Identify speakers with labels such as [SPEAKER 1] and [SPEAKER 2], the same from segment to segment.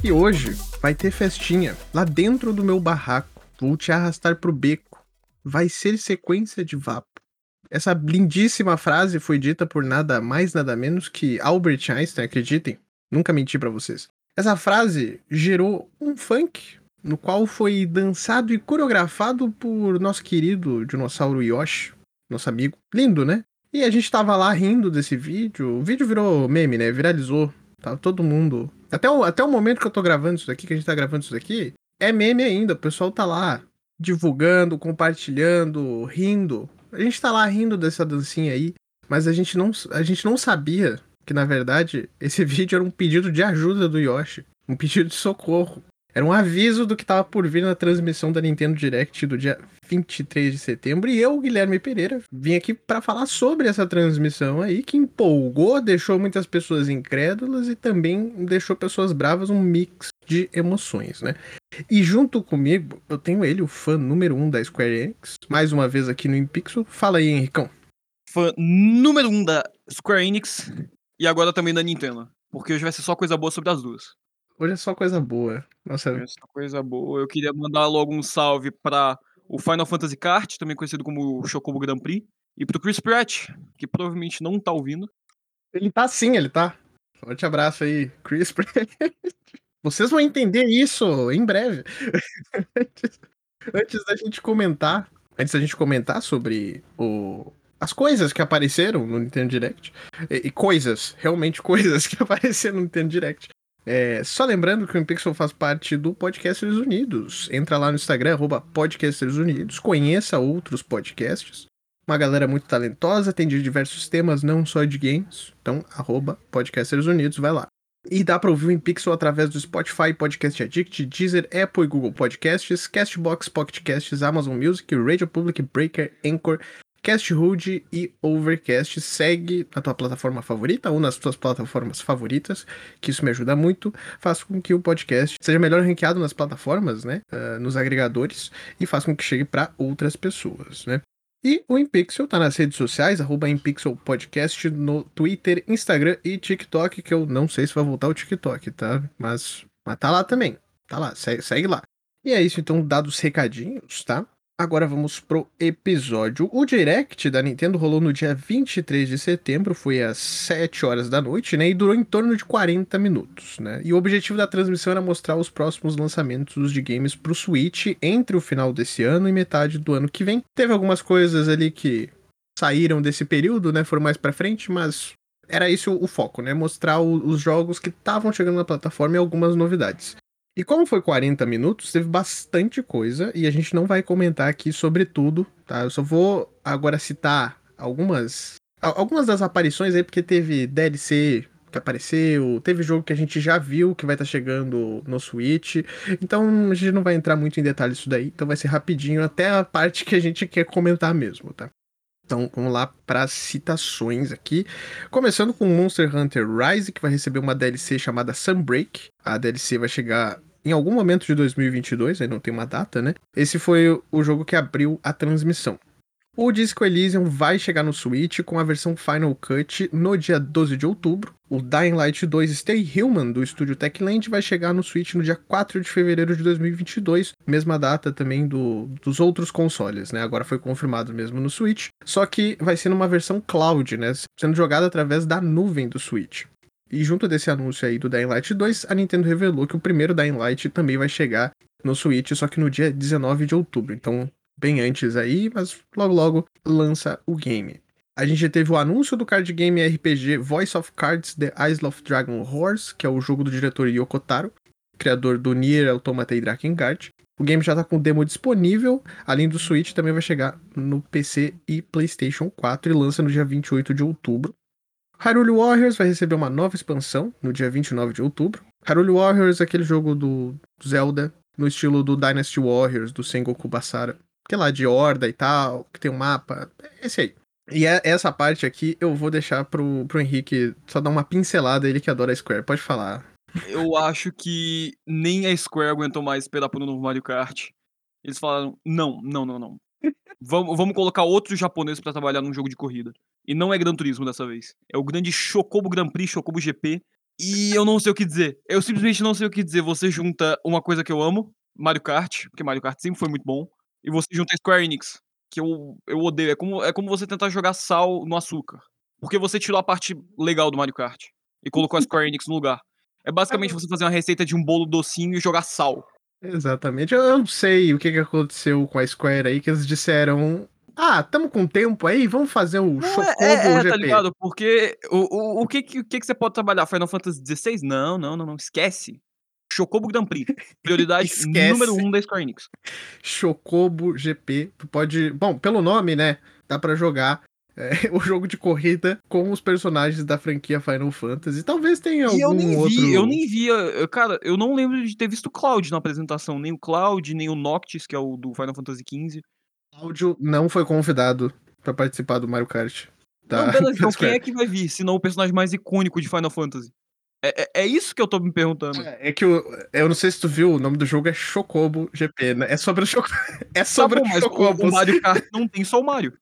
[SPEAKER 1] Que hoje vai ter festinha lá dentro do meu barraco. Vou te arrastar pro beco. Vai ser sequência de vapo. Essa lindíssima frase foi dita por nada mais, nada menos que Albert Einstein, acreditem. Nunca menti para vocês. Essa frase gerou um funk, no qual foi dançado e coreografado por nosso querido dinossauro Yoshi, nosso amigo. Lindo, né? E a gente tava lá rindo desse vídeo. O vídeo virou meme, né? Viralizou. Tava todo mundo. Até o, até o momento que eu tô gravando isso daqui, que a gente tá gravando isso daqui, é meme ainda. O pessoal tá lá divulgando, compartilhando, rindo. A gente tá lá rindo dessa dancinha aí, mas a gente não, a gente não sabia que, na verdade, esse vídeo era um pedido de ajuda do Yoshi. Um pedido de socorro. Era um aviso do que estava por vir na transmissão da Nintendo Direct do dia 23 de setembro. E eu, Guilherme Pereira, vim aqui para falar sobre essa transmissão aí, que empolgou, deixou muitas pessoas incrédulas e também deixou pessoas bravas, um mix de emoções, né? E junto comigo, eu tenho ele, o fã número um da Square Enix, mais uma vez aqui no Impixel. Fala aí, Henricão.
[SPEAKER 2] Fã número um da Square Enix e agora também da Nintendo. Porque hoje vai ser só coisa boa sobre as duas.
[SPEAKER 1] Hoje é só coisa boa. Nossa.
[SPEAKER 2] Hoje é só coisa boa. Eu queria mandar logo um salve para o Final Fantasy Kart, também conhecido como Chocobo Grand Prix, e pro Chris Pratt, que provavelmente não tá ouvindo.
[SPEAKER 1] Ele tá sim, ele tá. Forte abraço aí, Chris Pratt. Vocês vão entender isso em breve. antes, da gente comentar, antes da gente comentar sobre o, as coisas que apareceram no Nintendo Direct, e, e coisas, realmente coisas que apareceram no Nintendo Direct, é, só lembrando que o Impixel faz parte do Podcasters Unidos. Entra lá no Instagram, arroba Podcasters Unidos, conheça outros podcasts. Uma galera muito talentosa, tem de diversos temas, não só de games. Então, arroba Podcasters Unidos, vai lá. E dá para ouvir o Impixel através do Spotify, Podcast Addict, Deezer, Apple e Google Podcasts, Castbox, Pocket Casts, Amazon Music, Radio Public, Breaker, Anchor, Cast Hood e Overcast. Segue na tua plataforma favorita ou nas tuas plataformas favoritas, que isso me ajuda muito. Faz com que o podcast seja melhor ranqueado nas plataformas, né? Uh, nos agregadores e faz com que chegue para outras pessoas, né? E o Impixel tá nas redes sociais, arroba Impixel Podcast, no Twitter, Instagram e TikTok, que eu não sei se vai voltar o TikTok, tá? Mas, mas tá lá também. Tá lá, segue, segue lá. E é isso, então, dados recadinhos, tá? Agora vamos pro episódio. O Direct da Nintendo rolou no dia 23 de setembro, foi às 7 horas da noite, né? E durou em torno de 40 minutos, né? E o objetivo da transmissão era mostrar os próximos lançamentos de games pro Switch entre o final desse ano e metade do ano que vem. Teve algumas coisas ali que saíram desse período, né? Foram mais para frente, mas era isso o foco, né? Mostrar o, os jogos que estavam chegando na plataforma e algumas novidades. E como foi 40 minutos, teve bastante coisa e a gente não vai comentar aqui sobre tudo, tá? Eu só vou agora citar algumas algumas das aparições aí porque teve DLC que apareceu, teve jogo que a gente já viu que vai estar tá chegando no Switch. Então a gente não vai entrar muito em detalhes disso daí, então vai ser rapidinho até a parte que a gente quer comentar mesmo, tá? Então vamos lá para citações aqui. Começando com Monster Hunter Rise, que vai receber uma DLC chamada Sunbreak. A DLC vai chegar em algum momento de 2022, aí não tem uma data, né? Esse foi o jogo que abriu a transmissão. O Disco Elysium vai chegar no Switch com a versão Final Cut no dia 12 de outubro. O Dying Light 2 Stay Human do estúdio Techland vai chegar no Switch no dia 4 de fevereiro de 2022, mesma data também do, dos outros consoles, né? Agora foi confirmado mesmo no Switch, só que vai ser numa versão cloud, né? Sendo jogada através da nuvem do Switch. E junto desse anúncio aí do Dying Light 2, a Nintendo revelou que o primeiro Dying Light também vai chegar no Switch, só que no dia 19 de outubro. Então, bem antes aí, mas logo logo lança o game. A gente teve o anúncio do card game RPG Voice of Cards The Isle of Dragon Horse, que é o jogo do diretor Yoko Taro, criador do Nier Automata e Drakengard. O game já está com demo disponível, além do Switch também vai chegar no PC e PlayStation 4 e lança no dia 28 de outubro. Hyrule Warriors vai receber uma nova expansão no dia 29 de outubro. Hyrule Warriors é aquele jogo do Zelda no estilo do Dynasty Warriors, do Sengoku Basara. Que é lá de horda e tal, que tem um mapa. Esse aí. E é, essa parte aqui eu vou deixar pro, pro Henrique só dar uma pincelada, ele que adora a Square. Pode falar.
[SPEAKER 2] Eu acho que nem a Square aguentou mais esperar pro novo Mario Kart. Eles falaram: não, não, não, não. vamos, vamos colocar outro japonês para trabalhar num jogo de corrida. E não é Gran Turismo dessa vez. É o grande Chocobo Grand Prix, Chocobo GP. E eu não sei o que dizer. Eu simplesmente não sei o que dizer. Você junta uma coisa que eu amo, Mario Kart, porque Mario Kart sempre foi muito bom, e você junta Square Enix, que eu, eu odeio. É como, é como você tentar jogar sal no açúcar. Porque você tirou a parte legal do Mario Kart e colocou a Square Enix no lugar. É basicamente você fazer uma receita de um bolo docinho e jogar sal.
[SPEAKER 1] Exatamente. Eu não sei o que, que aconteceu com a Square aí, que eles disseram. Ah, tamo com tempo aí, vamos fazer o
[SPEAKER 2] Não,
[SPEAKER 1] Chocobo
[SPEAKER 2] é, é, é,
[SPEAKER 1] GP.
[SPEAKER 2] tá ligado? Porque o, o, o, que, que, o que que você pode trabalhar? Final Fantasy XVI? Não, não, não, não. Esquece. Chocobo Grand Prix. Prioridade número um da Square Enix.
[SPEAKER 1] Chocobo GP. Tu pode. Bom, pelo nome, né? Dá pra jogar é, o jogo de corrida com os personagens da franquia Final Fantasy. Talvez tenha algum
[SPEAKER 2] E eu nem
[SPEAKER 1] outro.
[SPEAKER 2] vi, eu nem via. Cara, eu não lembro de ter visto o Cloud na apresentação. Nem o Cloud, nem o Noctis, que é o do Final Fantasy XV.
[SPEAKER 1] Áudio não foi convidado pra participar do Mario Kart. Tá?
[SPEAKER 2] Não, beleza, então quem é que vai vir, se não o personagem mais icônico de Final Fantasy? É, é, é isso que eu tô me perguntando.
[SPEAKER 1] É que o, eu não sei se tu viu, o nome do jogo é Chocobo GP, né? É sobre o Chocobo. É
[SPEAKER 2] Tá
[SPEAKER 1] sobre
[SPEAKER 2] bom,
[SPEAKER 1] o
[SPEAKER 2] mas o,
[SPEAKER 1] Chocobos.
[SPEAKER 2] o Mario Kart não tem só o Mario.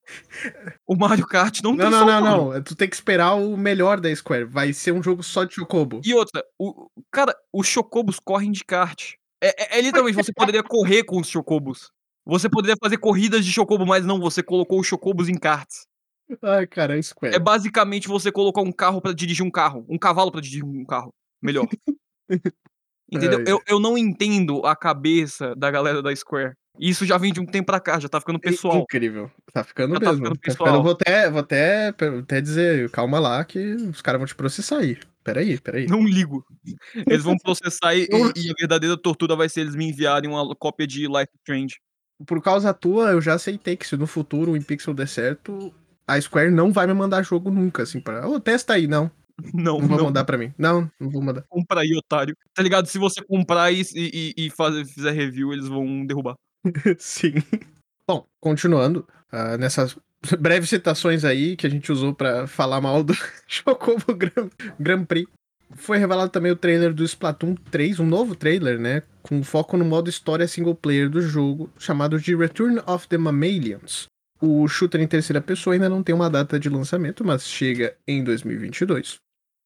[SPEAKER 2] O Mario Kart não,
[SPEAKER 1] Não,
[SPEAKER 2] tem
[SPEAKER 1] não,
[SPEAKER 2] só
[SPEAKER 1] não,
[SPEAKER 2] o Mario.
[SPEAKER 1] não. Tu tem que esperar o melhor da Square. Vai ser um jogo só de Chocobo.
[SPEAKER 2] E outra, o, cara, os Chocobos correm de kart. É, é- é literalmente, você poderia correr com os Chocobos. Você poderia fazer corridas de Chocobo, mas não, você colocou os Chocobos em karts.
[SPEAKER 1] Ai, cara, a Square.
[SPEAKER 2] É basicamente você colocar um carro pra dirigir um carro. Um cavalo pra dirigir um carro. Melhor. Entendeu?
[SPEAKER 1] Ai.
[SPEAKER 2] Eu, eu não entendo a cabeça da galera da Square. Isso já vem de um tempo pra cá, já tá ficando pessoal.
[SPEAKER 1] Incrível. Tá ficando
[SPEAKER 2] Já tá
[SPEAKER 1] mesmo.
[SPEAKER 2] ficando
[SPEAKER 1] Tá
[SPEAKER 2] pessoal.
[SPEAKER 1] ficando, vou até, vou até, até dizer, calma lá, que os caras vão te processar aí. Peraí, peraí.
[SPEAKER 2] Não ligo. Eles vão processar e, e a verdadeira tortura vai ser eles me enviarem uma cópia de Life Strange.
[SPEAKER 1] Por causa tua, eu já aceitei que se no futuro o InPixel der certo, a Square não vai me mandar jogo nunca, assim, pra. Ô, testa aí, não.
[SPEAKER 2] Não,
[SPEAKER 1] Não vou
[SPEAKER 2] não.
[SPEAKER 1] mandar pra mim. Não, não vou mandar.
[SPEAKER 2] Compra aí, otário. Tá ligado? Se você comprar e, e, e fazer, fizer review, eles vão derrubar.
[SPEAKER 1] Sim. Bom, continuando, ah, nessas breves citações aí que a gente usou pra falar mal do Chocobo Grand, Grand Prix, foi revelado também o trailer do Splatoon 3, um novo trailer, né? Com foco no modo história single player do jogo, chamado de Return of the Mammalians. O shooter em terceira pessoa ainda não tem uma data de lançamento, mas chega em 2022.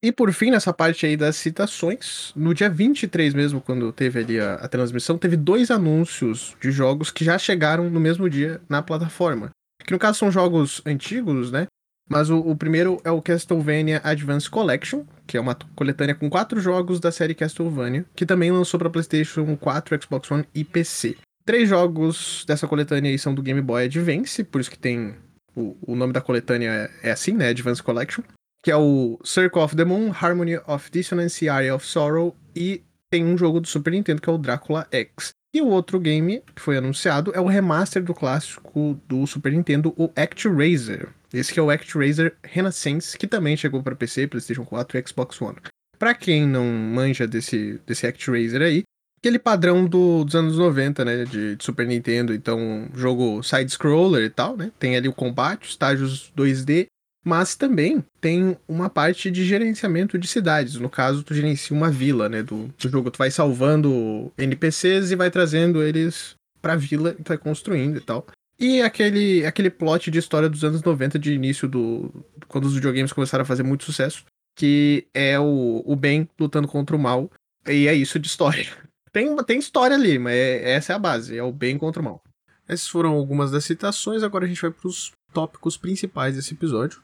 [SPEAKER 1] E por fim, nessa parte aí das citações, no dia 23 mesmo, quando teve ali a, a transmissão, teve dois anúncios de jogos que já chegaram no mesmo dia na plataforma. Que no caso são jogos antigos, né? Mas o, o primeiro é o Castlevania Advance Collection, que é uma coletânea com quatro jogos da série Castlevania, que também lançou para PlayStation 4, Xbox One e PC. Três jogos dessa coletânea aí são do Game Boy Advance, por isso que tem. O, o nome da coletânea é, é assim, né? Advance Collection que é o Circle of the Moon, Harmony of Dissonance Area of Sorrow, e tem um jogo do Super Nintendo que é o Drácula X. E o outro game que foi anunciado é o remaster do clássico do Super Nintendo, o ActRaiser. Esse que é o ActRaiser Renaissance, que também chegou para PC, PlayStation 4 e Xbox One. Pra quem não manja desse, desse ActRaiser aí, aquele padrão do- dos anos 90, né, de, de Super Nintendo, então jogo side-scroller e tal, né, tem ali o combate, estágios 2D, mas também tem uma parte de gerenciamento de cidades. No caso, tu gerencia uma vila, né, do, do jogo. Tu vai salvando NPCs e vai trazendo eles pra vila e vai construindo e tal. E aquele, aquele plot de história dos anos 90, de início do. Quando os videogames começaram a fazer muito sucesso. Que é o, o bem lutando contra o mal. E é isso de história. Tem, tem história ali, mas é- essa é a base. É o bem contra o mal. Essas foram algumas das citações. Agora a gente vai pros tópicos principais desse episódio.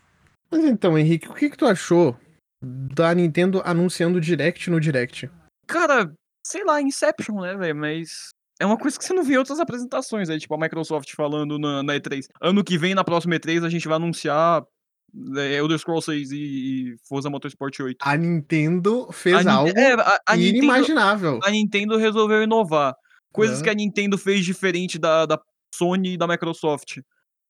[SPEAKER 1] Mas então, Henrique, o que, que tu achou da Nintendo anunciando Direct no Direct?
[SPEAKER 2] Cara, sei lá, Inception, né, velho? Mas. É uma coisa que você não vê em outras apresentações, aí, tipo a Microsoft falando na, na E3. Ano que vem, na próxima E3, a gente vai anunciar Elder Scrolls 6 e, e Forza Motorsport 8.
[SPEAKER 1] A Nintendo fez
[SPEAKER 2] A
[SPEAKER 1] algo
[SPEAKER 2] é, a, a Nintendo,
[SPEAKER 1] inimaginável.
[SPEAKER 2] a Nintendo resolveu inovar. Coisas
[SPEAKER 1] Aham.
[SPEAKER 2] que a Nintendo fez diferente da, da Sony e da Microsoft.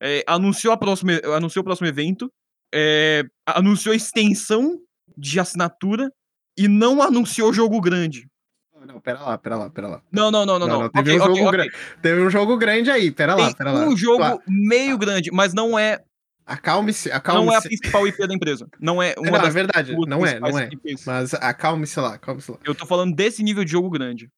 [SPEAKER 2] É, anunciou, a próxima, anunciou o próximo evento, é, anunciou extensão de assinatura e não anunciou jogo grande.
[SPEAKER 1] Não, pera lá, pera lá, pera lá.
[SPEAKER 2] Não, não, não, não.
[SPEAKER 1] Não,
[SPEAKER 2] não.
[SPEAKER 1] teve
[SPEAKER 2] Ok,
[SPEAKER 1] um jogo
[SPEAKER 2] ok.
[SPEAKER 1] grande. Teve um jogo grande aí, pera lá,
[SPEAKER 2] Tem
[SPEAKER 1] pera lá.
[SPEAKER 2] um jogo meio grande, mas não é,
[SPEAKER 1] Acalme-se,
[SPEAKER 2] não é a
[SPEAKER 1] acalme-se.
[SPEAKER 2] principal IP da empresa. Não é uma
[SPEAKER 1] Não, é
[SPEAKER 2] das
[SPEAKER 1] verdade,
[SPEAKER 2] duas
[SPEAKER 1] não é, não é.
[SPEAKER 2] IPs.
[SPEAKER 1] Mas acalme-se lá, acalme-se lá.
[SPEAKER 2] Eu tô falando desse nível de jogo grande.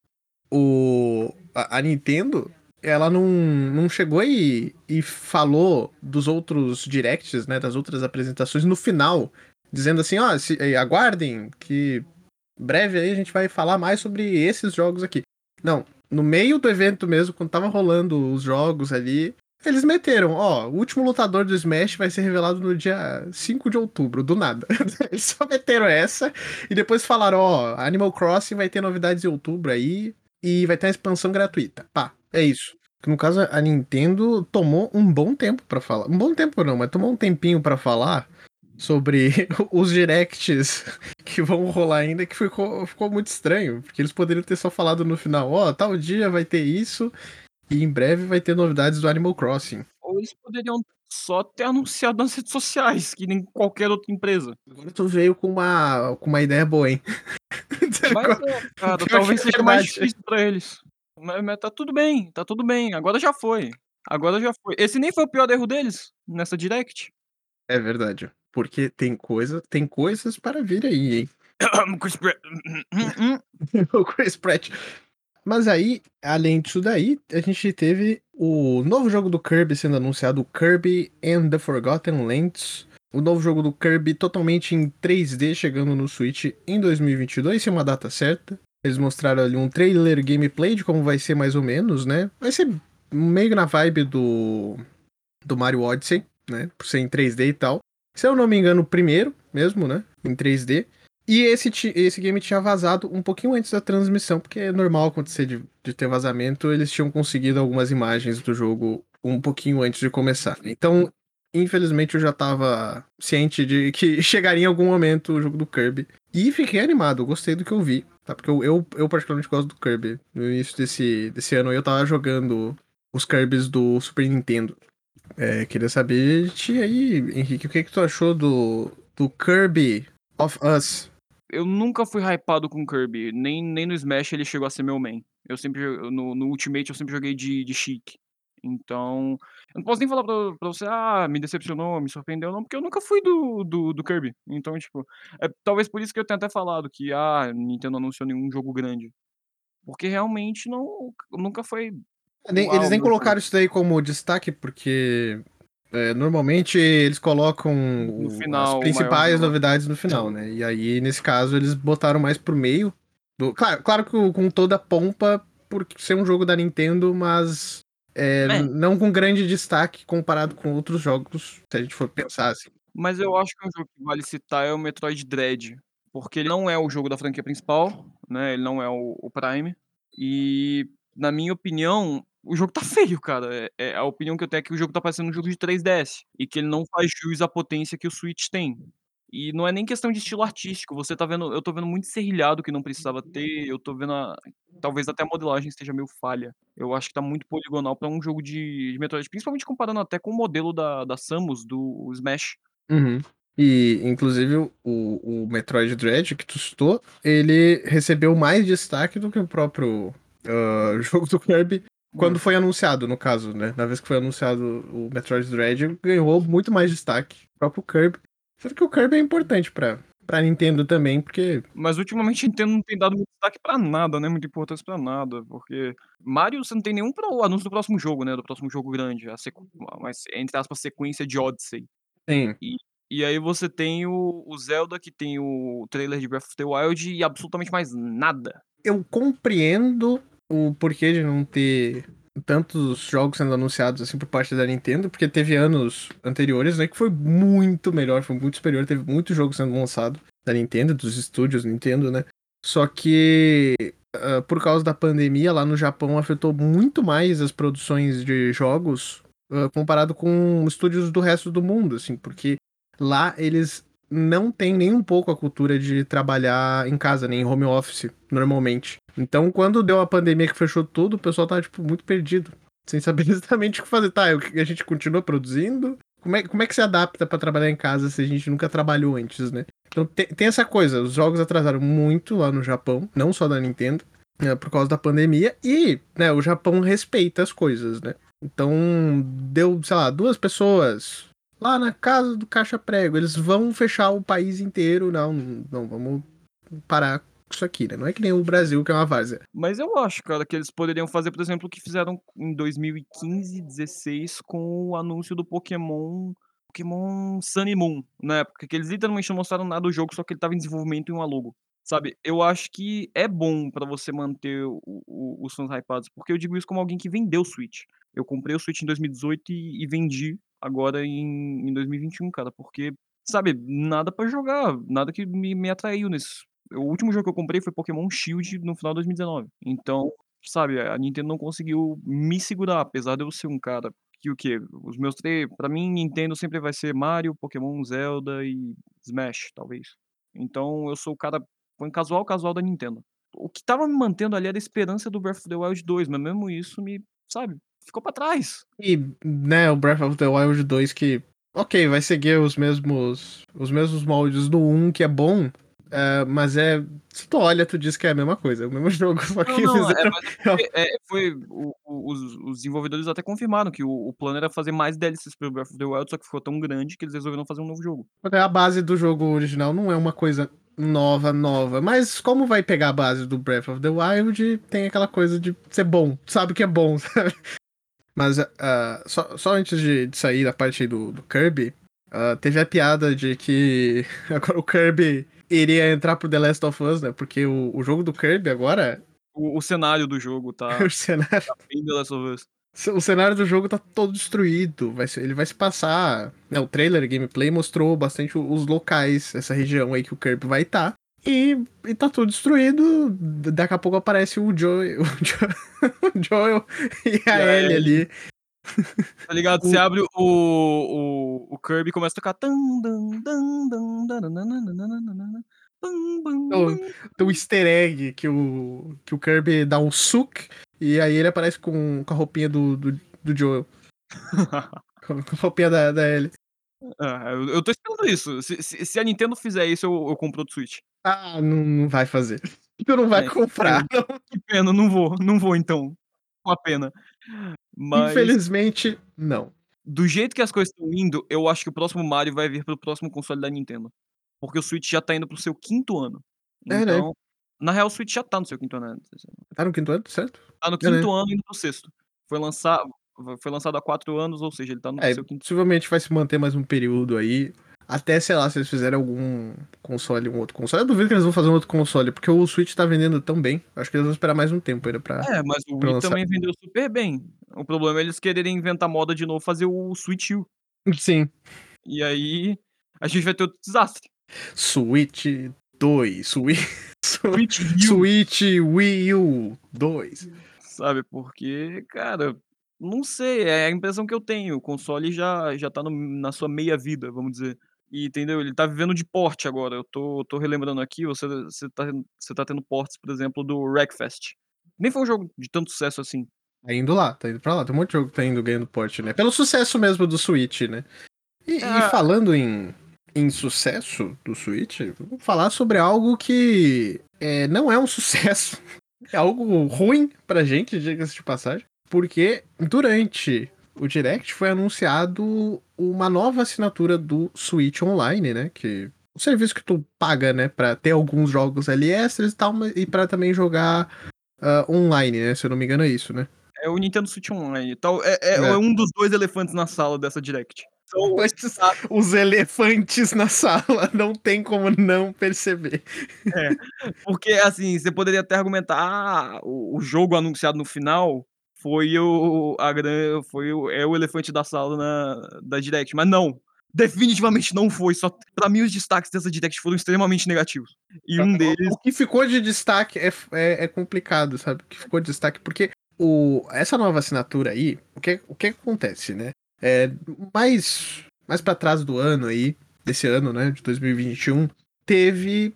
[SPEAKER 1] o a, a Nintendo ela não, não chegou e, e falou dos outros directs, né, das outras apresentações no final, dizendo assim, ó, se- eh, aguardem que breve aí a gente vai falar mais sobre esses jogos aqui. Não, no meio do evento mesmo, quando tava rolando os jogos ali, eles meteram, ó, o último lutador do Smash vai ser revelado no dia 5 de outubro, do nada. Eles só meteram essa e depois falaram, ó, Animal Crossing vai ter novidades em outubro aí e vai ter uma expansão gratuita. Pá, é isso. No caso, a Nintendo tomou um bom tempo para falar. Um bom tempo não, mas tomou um tempinho para falar sobre os directs que vão rolar ainda, que ficou, ficou muito estranho, porque eles poderiam ter só falado no final, ó, oh, tal dia vai ter isso, e em breve vai ter novidades do Animal Crossing.
[SPEAKER 2] Ou eles poderiam só ter anunciado nas redes sociais, que nem qualquer outra empresa.
[SPEAKER 1] Agora tu veio com uma, com uma ideia boa, hein?
[SPEAKER 2] Mas é, cara, talvez é seja mais difícil pra eles. Mas, mas tá tudo bem, tá tudo bem. Agora já foi. Agora já foi. Esse nem foi o pior erro deles nessa Direct.
[SPEAKER 1] É verdade. Porque tem coisa, tem coisas para vir aí, hein?
[SPEAKER 2] Chris Pratt.
[SPEAKER 1] o Chris Pratt. Mas aí, além disso daí, a gente teve o novo jogo do Kirby sendo anunciado, Kirby and the Forgotten Lands. O novo jogo do Kirby totalmente em 3D chegando no Switch em 2022, sem uma data certa. Eles mostraram ali um trailer gameplay de como vai ser mais ou menos, né? Vai ser meio na vibe do do Mario Odyssey, né? Por ser em 3D e tal. Se eu não me engano, o primeiro mesmo, né? Em 3D. E esse, esse game tinha vazado um pouquinho antes da transmissão, porque é normal acontecer de, de ter vazamento. Eles tinham conseguido algumas imagens do jogo um pouquinho antes de começar. Então, infelizmente, eu já tava ciente de que chegaria em algum momento o jogo do Kirby. E fiquei animado, gostei do que eu vi. Tá? Porque eu, eu, eu particularmente gosto do Kirby. No início desse, desse ano eu tava jogando os Kirbys do Super Nintendo. É, queria saber de aí, Henrique, o que, que tu achou do, do Kirby of Us?
[SPEAKER 2] Eu nunca fui hypado com Kirby, nem, nem no Smash ele chegou a ser meu main. Eu sempre, no, no Ultimate eu sempre joguei de, de Chic. Então, eu não posso nem falar pra, pra, você, ah, me decepcionou, me surpreendeu, não, porque eu nunca fui do, do, do Kirby. Então, tipo, é talvez por isso que eu tenho até falado que, ah, Nintendo anunciou nenhum jogo grande. Porque realmente não, nunca foi.
[SPEAKER 1] Nem, eles nem colocaram isso daí como destaque, porque é, normalmente eles colocam final, as principais novidades no final, né? E aí, nesse caso, eles botaram mais pro meio. Do... Claro, claro que com toda a pompa, por ser um jogo da Nintendo, mas é, é. não com grande destaque comparado com outros jogos, se a gente for pensar assim.
[SPEAKER 2] Mas eu acho que um jogo que vale citar é o Metroid Dread. Porque ele não é o jogo da franquia principal, né? Ele não é o, o Prime. E, na minha opinião, o jogo tá feio, cara. É, é, a opinião que eu tenho é que o jogo tá parecendo um jogo de 3DS. E que ele não faz jus à potência que o Switch tem. E não é nem questão de estilo artístico. Você tá vendo. Eu tô vendo muito serrilhado que não precisava ter. Eu tô vendo. A, talvez até a modelagem esteja meio falha. Eu acho que tá muito poligonal para um jogo de, de Metroid. Principalmente comparando até com o modelo da, da Samus, do Smash.
[SPEAKER 1] Uhum. E, inclusive, o, o Metroid Dread que tu citou, ele recebeu mais destaque do que o próprio uh, jogo do Kirby quando hum. foi anunciado, no caso, né? Na vez que foi anunciado o Metroid Dread, ganhou muito mais destaque. O próprio Kirby. Sendo que o Kirby é importante pra, pra Nintendo também, porque.
[SPEAKER 2] Mas ultimamente a Nintendo não tem dado muito destaque pra nada, né? Muita importância pra nada. Porque Mario, você não tem nenhum pro anúncio do próximo jogo, né? Do próximo jogo grande. A sequ... Mas, entre aspas, sequência de Odyssey.
[SPEAKER 1] Sim.
[SPEAKER 2] E, e aí você tem o, o Zelda, que tem o trailer de Breath of the Wild e absolutamente mais nada.
[SPEAKER 1] Eu compreendo o porquê de não ter tantos jogos sendo anunciados assim por parte da Nintendo, porque teve anos anteriores, né, que foi muito melhor, foi muito superior, teve muitos jogos sendo lançados da Nintendo, dos estúdios Nintendo, né? Só que uh, por causa da pandemia lá no Japão afetou muito mais as produções de jogos uh, comparado com estúdios do resto do mundo, assim, porque lá eles não têm nem um pouco a cultura de trabalhar em casa, nem em home office, normalmente. Então, quando deu a pandemia que fechou tudo, o pessoal tava, tipo, muito perdido. Sem saber exatamente o que fazer. Tá, a gente continua produzindo? Como é, como é que se adapta para trabalhar em casa se a gente nunca trabalhou antes, né? Então tem, tem, essa coisa, os jogos atrasaram muito lá no Japão, não só da Nintendo, né, por causa da pandemia, e né, o Japão respeita as coisas, né? Então deu, sei lá, duas pessoas lá na casa do caixa prego, eles vão fechar o país inteiro, não, não, vamos parar isso aqui, né? Não é que nem o Brasil, que é uma várzea.
[SPEAKER 2] Mas eu acho, cara, que eles poderiam fazer, por exemplo, o que fizeram em 2015, 16 com o anúncio do Pokémon. Pokémon Sun e Moon, na época, que eles literalmente não mostraram nada do jogo, só que ele tava em desenvolvimento em uma logo. Sabe, eu acho que é bom pra você manter o o os fãs hypados, porque eu digo isso como alguém que vendeu o Switch. Eu comprei o Switch em 2018 e e vendi agora em em 2021, cara, porque, sabe, nada pra jogar, nada que me me atraiu nesse o último jogo que eu comprei foi Pokémon Shield no final de 2019. Então, sabe, a Nintendo não conseguiu me segurar, apesar de eu ser um cara que o quê? Os meus 3 pra mim Nintendo sempre vai ser Mario, Pokémon, Zelda e Smash, talvez. Então eu sou o cara fã casual, casual da Nintendo. O que estava me mantendo ali era a esperança do Breath of the Wild 2, mas mesmo isso me sabe, ficou pra trás.
[SPEAKER 1] E, né, o Breath of the Wild 2 que, ok, vai seguir os mesmos os mesmos moldes do 1, que é bom, eh, mas é se tu olha, tu diz que é a mesma coisa, é o mesmo jogo, só
[SPEAKER 2] Não,
[SPEAKER 1] que
[SPEAKER 2] não, é,
[SPEAKER 1] fizeram
[SPEAKER 2] mas é porque, eh, foi o o os os desenvolvedores até confirmaram que o o plano era fazer mais DLCs para o Breath of the Wild, só que ficou tão grande que eles resolveram fazer um novo jogo.
[SPEAKER 1] A base do jogo original não é uma coisa nova, nova, mas como vai pegar a base do Breath of the Wild, tem aquela coisa de ser bom, sabe que é bom, sabe. Mas, ah, só só antes de de sair da parte do do Kirby, hã, teve a piada de que agora o Kirby iria entrar para o The Last of Us, né, porque o o jogo do Kirby agora
[SPEAKER 2] O o cenário do jogo tá
[SPEAKER 1] o cenário.
[SPEAKER 2] tá bem The Last of Us.
[SPEAKER 1] o cenário do jogo tá todo destruído, vai ser ele vai se passar né, o trailer, gameplay mostrou bastante os locais, essa região aí que o Kirby vai estar, e e tá tudo destruído, daqui a pouco aparece o Joe o Joe o Joel e a
[SPEAKER 2] a
[SPEAKER 1] Ellie ali.
[SPEAKER 2] Tá ligado, você abre o o o Kirby e começa a tocar tan dan dan dan dananana bam bam
[SPEAKER 1] O
[SPEAKER 2] bam.
[SPEAKER 1] tem um easter egg que o que o Kirby dá um suc, e aí ele aparece com com a roupinha do do do Joel. Com com a roupinha da da Ellie.
[SPEAKER 2] É, eu eu tô esperando isso, se se se a Nintendo fizer isso eu eu compro outro Switch.
[SPEAKER 1] Ah, não não vai fazer. Tu não vai
[SPEAKER 2] É, que
[SPEAKER 1] comprar,
[SPEAKER 2] pena,
[SPEAKER 1] não.
[SPEAKER 2] que pena, não vou, não vou então, uma pena. Mas
[SPEAKER 1] Infelizmente, não.
[SPEAKER 2] do jeito que as coisas estão indo, eu acho que o próximo Mario vai vir para o próximo console da Nintendo, porque o Switch já tá indo para o seu 5º ano.
[SPEAKER 1] É, né.
[SPEAKER 2] Então na real o Switch já tá no seu 5º ano, né.
[SPEAKER 1] Tá no 5º ano, certo?
[SPEAKER 2] Tá no
[SPEAKER 1] É, né.
[SPEAKER 2] 5º ano indo para o 6º. Foi lançado foi lançado há 4 anos, ou seja, ele tá no
[SPEAKER 1] É,
[SPEAKER 2] seu 5º
[SPEAKER 1] possivelmente vai se manter mais um período aí, até, sei lá, se eles fizerem algum console, um outro console, eu duvido que eles vão fazer um outro console, porque o Switch tá vendendo tão bem, acho que eles vão esperar mais um tempo ainda pra
[SPEAKER 2] É, mas o Wii também vendeu super bem, o problema é eles quererem inventar moda de novo, fazer o Switch U.
[SPEAKER 1] Sim.
[SPEAKER 2] E aí, a gente vai ter outro desastre.
[SPEAKER 1] Switch 2, Swi
[SPEAKER 2] Switch U.
[SPEAKER 1] Switch Wii U 2.
[SPEAKER 2] Sabe, porque, cara, não sei, é a impressão que eu tenho, o console já já tá no na sua meia vida, vamos dizer. E entendeu, ele tá vivendo de porte agora, eu tô tô relembrando aqui, você você tá você tá tendo portes, por exemplo, do Wreckfest. Nem foi um jogo de tanto sucesso assim.
[SPEAKER 1] Tá indo lá, tá indo pra lá, tem um monte de jogo que tá indo ganhando porte, né, pelo sucesso mesmo do Switch, né. E e
[SPEAKER 2] É.
[SPEAKER 1] falando em em sucesso do Switch, vamos falar sobre algo que, eh, não é um sucesso, é algo ruim pra gente, diga-se de passagem, porque durante o direct foi anunciado uma nova assinatura do Switch Online, né, que o serviço que tu paga, né, pra ter alguns jogos ali extras e tal, e pra também jogar, hã, online, né, se eu não me engano é isso, né.
[SPEAKER 2] É o Nintendo Switch Online, tal é é
[SPEAKER 1] É.
[SPEAKER 2] um dos 2 elefantes na sala dessa direct. São
[SPEAKER 1] Pois, os elefantes na sala, não tem como não perceber.
[SPEAKER 2] É, porque, assim, você poderia até argumentar: "Ah, o o jogo anunciado no final foi o a gran foi o é o elefante da sala na da direct", mas não, definitivamente não foi, só pra mim os destaques dessa direct foram extremamente negativos. E um deles
[SPEAKER 1] O que ficou de destaque é é é complicado, sabe, o que ficou de destaque porque o essa nova assinatura aí, o que o que acontece, né, eh, mais mais pra trás do ano aí, desse ano, né, de 2021, teve,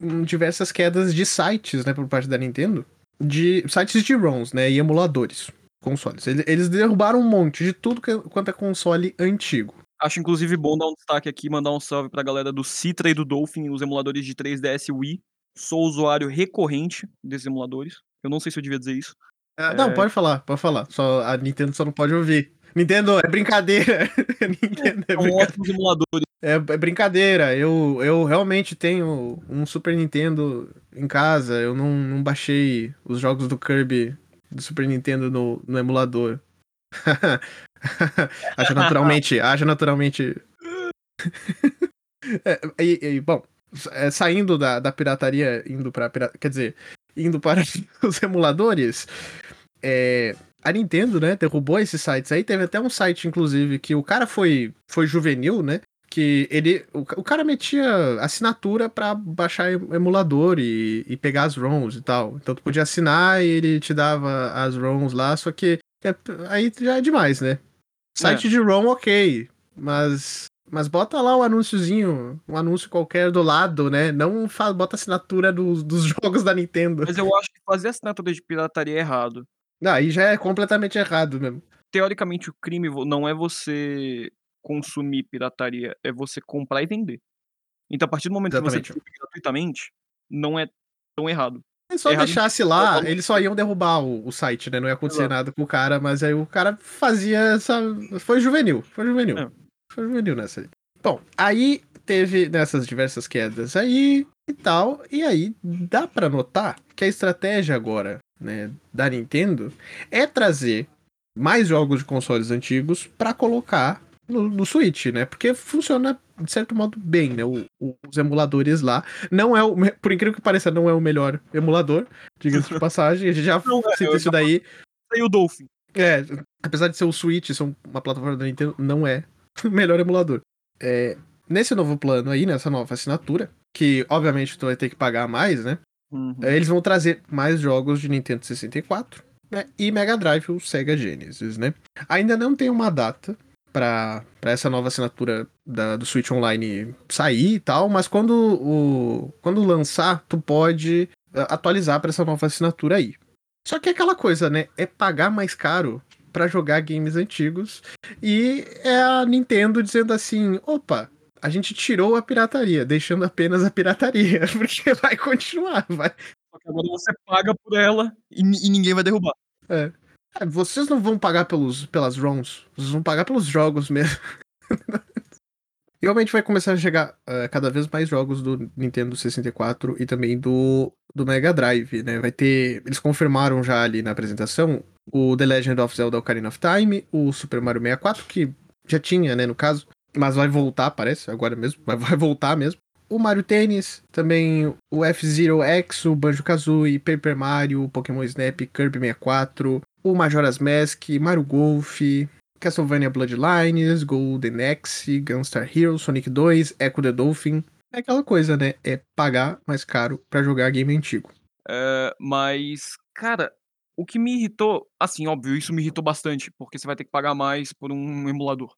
[SPEAKER 1] hum, diversas quedas de sites, né, por parte da Nintendo, de sites de ROMs, né, e emuladores, consoles. Ele eles derrubaram um monte de tudo que quanto é console antigo.
[SPEAKER 2] Acho inclusive bom dar um destaque aqui, mandar um salve pra galera do Citra e do Dolphin, os emuladores de 3DS e Wii. Sou usuário recorrente desses emuladores, eu não sei se eu devia dizer isso.
[SPEAKER 1] Ah, não,
[SPEAKER 2] Eh
[SPEAKER 1] pode falar, pode falar, só a Nintendo só não pode ouvir. Nintendo, é brincadeira, Nintendo é
[SPEAKER 2] São
[SPEAKER 1] brinca
[SPEAKER 2] ótimos emuladores.
[SPEAKER 1] é é brincadeira, eu eu realmente tenho um Super Nintendo em casa, eu não não baixei os jogos do Kirby do Super Nintendo no no emulador. Haja naturalmente haja naturalmente. É, e e bom, é, saindo da, da pirataria, indo para quer dizer, indo para os emuladores, é, a Nintendo, né, derrubou esses sites aí. Teve até um site, inclusive, que o cara foi, foi juvenil, né? Que ele. O, o cara metia assinatura para baixar emulador e, e, pegar as ROMs e tal. Então tu podia assinar e ele te dava as ROMs lá, só que é, aí já é demais, né? Site é. de ROM, ok. Mas mas bota lá o um anúnciozinho, um anúncio qualquer do lado, né? Não faz, bota assinatura dos, dos jogos da Nintendo.
[SPEAKER 2] Mas eu acho que fazer assinatura de pirataria é errado.
[SPEAKER 1] Não, aí já é completamente errado mesmo.
[SPEAKER 2] Teoricamente, o crime não é você consumir pirataria, é você comprar e vender. Então, a partir do momento Exatamente. que você compra gratuitamente, não é tão errado.
[SPEAKER 1] Se só
[SPEAKER 2] errado
[SPEAKER 1] deixasse lá, eles só iam derrubar o, o site, né? Não ia acontecer Exato. nada com o cara, mas aí o cara fazia essa. Foi juvenil, foi juvenil. É. Foi juvenil nessa aí. Bom, aí teve nessas diversas quedas aí e tal, e aí dá para notar que a estratégia agora, né, da Nintendo é trazer mais jogos de consoles antigos para colocar no, no, Switch, né? Porque funciona de certo modo bem, né? O, o, os emuladores lá. Não é o. Por incrível que pareça, não é o melhor emulador, diga-se de passagem. A gente já não, é, isso daí.
[SPEAKER 2] Tem o Dolphin.
[SPEAKER 1] É, apesar de ser o Switch, ser uma plataforma da Nintendo, não é melhor emulador. É, nesse novo plano aí, nessa nova assinatura, que obviamente tu vai ter que pagar mais, né? Uhum. É, eles vão trazer mais jogos de Nintendo 64 né? e Mega Drive, o Sega Genesis, né? Ainda não tem uma data para essa nova assinatura da, do Switch Online sair e tal, mas quando, o, quando lançar, tu pode é, atualizar para essa nova assinatura aí. Só que é aquela coisa, né? É pagar mais caro para jogar games antigos. E é a Nintendo dizendo assim: opa, a gente tirou a pirataria, deixando apenas a pirataria, porque vai continuar, vai.
[SPEAKER 2] Agora você paga por ela e, e ninguém vai derrubar.
[SPEAKER 1] É. é. Vocês não vão pagar pelos, pelas ROMs, vocês vão pagar pelos jogos mesmo. Realmente vai começar a chegar uh, cada vez mais jogos do Nintendo 64 e também do, do Mega Drive, né? Vai ter. Eles confirmaram já ali na apresentação o The Legend of Zelda Ocarina of Time, o Super Mario 64, que já tinha, né, no caso, mas vai voltar, parece, agora mesmo, vai, vai voltar mesmo. O Mario Tennis, também o F-Zero X, o Banjo-Kazooie, Paper Mario, Pokémon Snap, Kirby 64, o Majora's Mask, Mario Golf, Castlevania Bloodlines, Golden Axe, Gunstar Heroes, Sonic 2, Echo the Dolphin. É aquela coisa, né? É pagar mais caro para jogar game antigo.
[SPEAKER 2] É, mas, cara, o que me irritou, assim, óbvio, isso me irritou bastante, porque você vai ter que pagar mais por um emulador.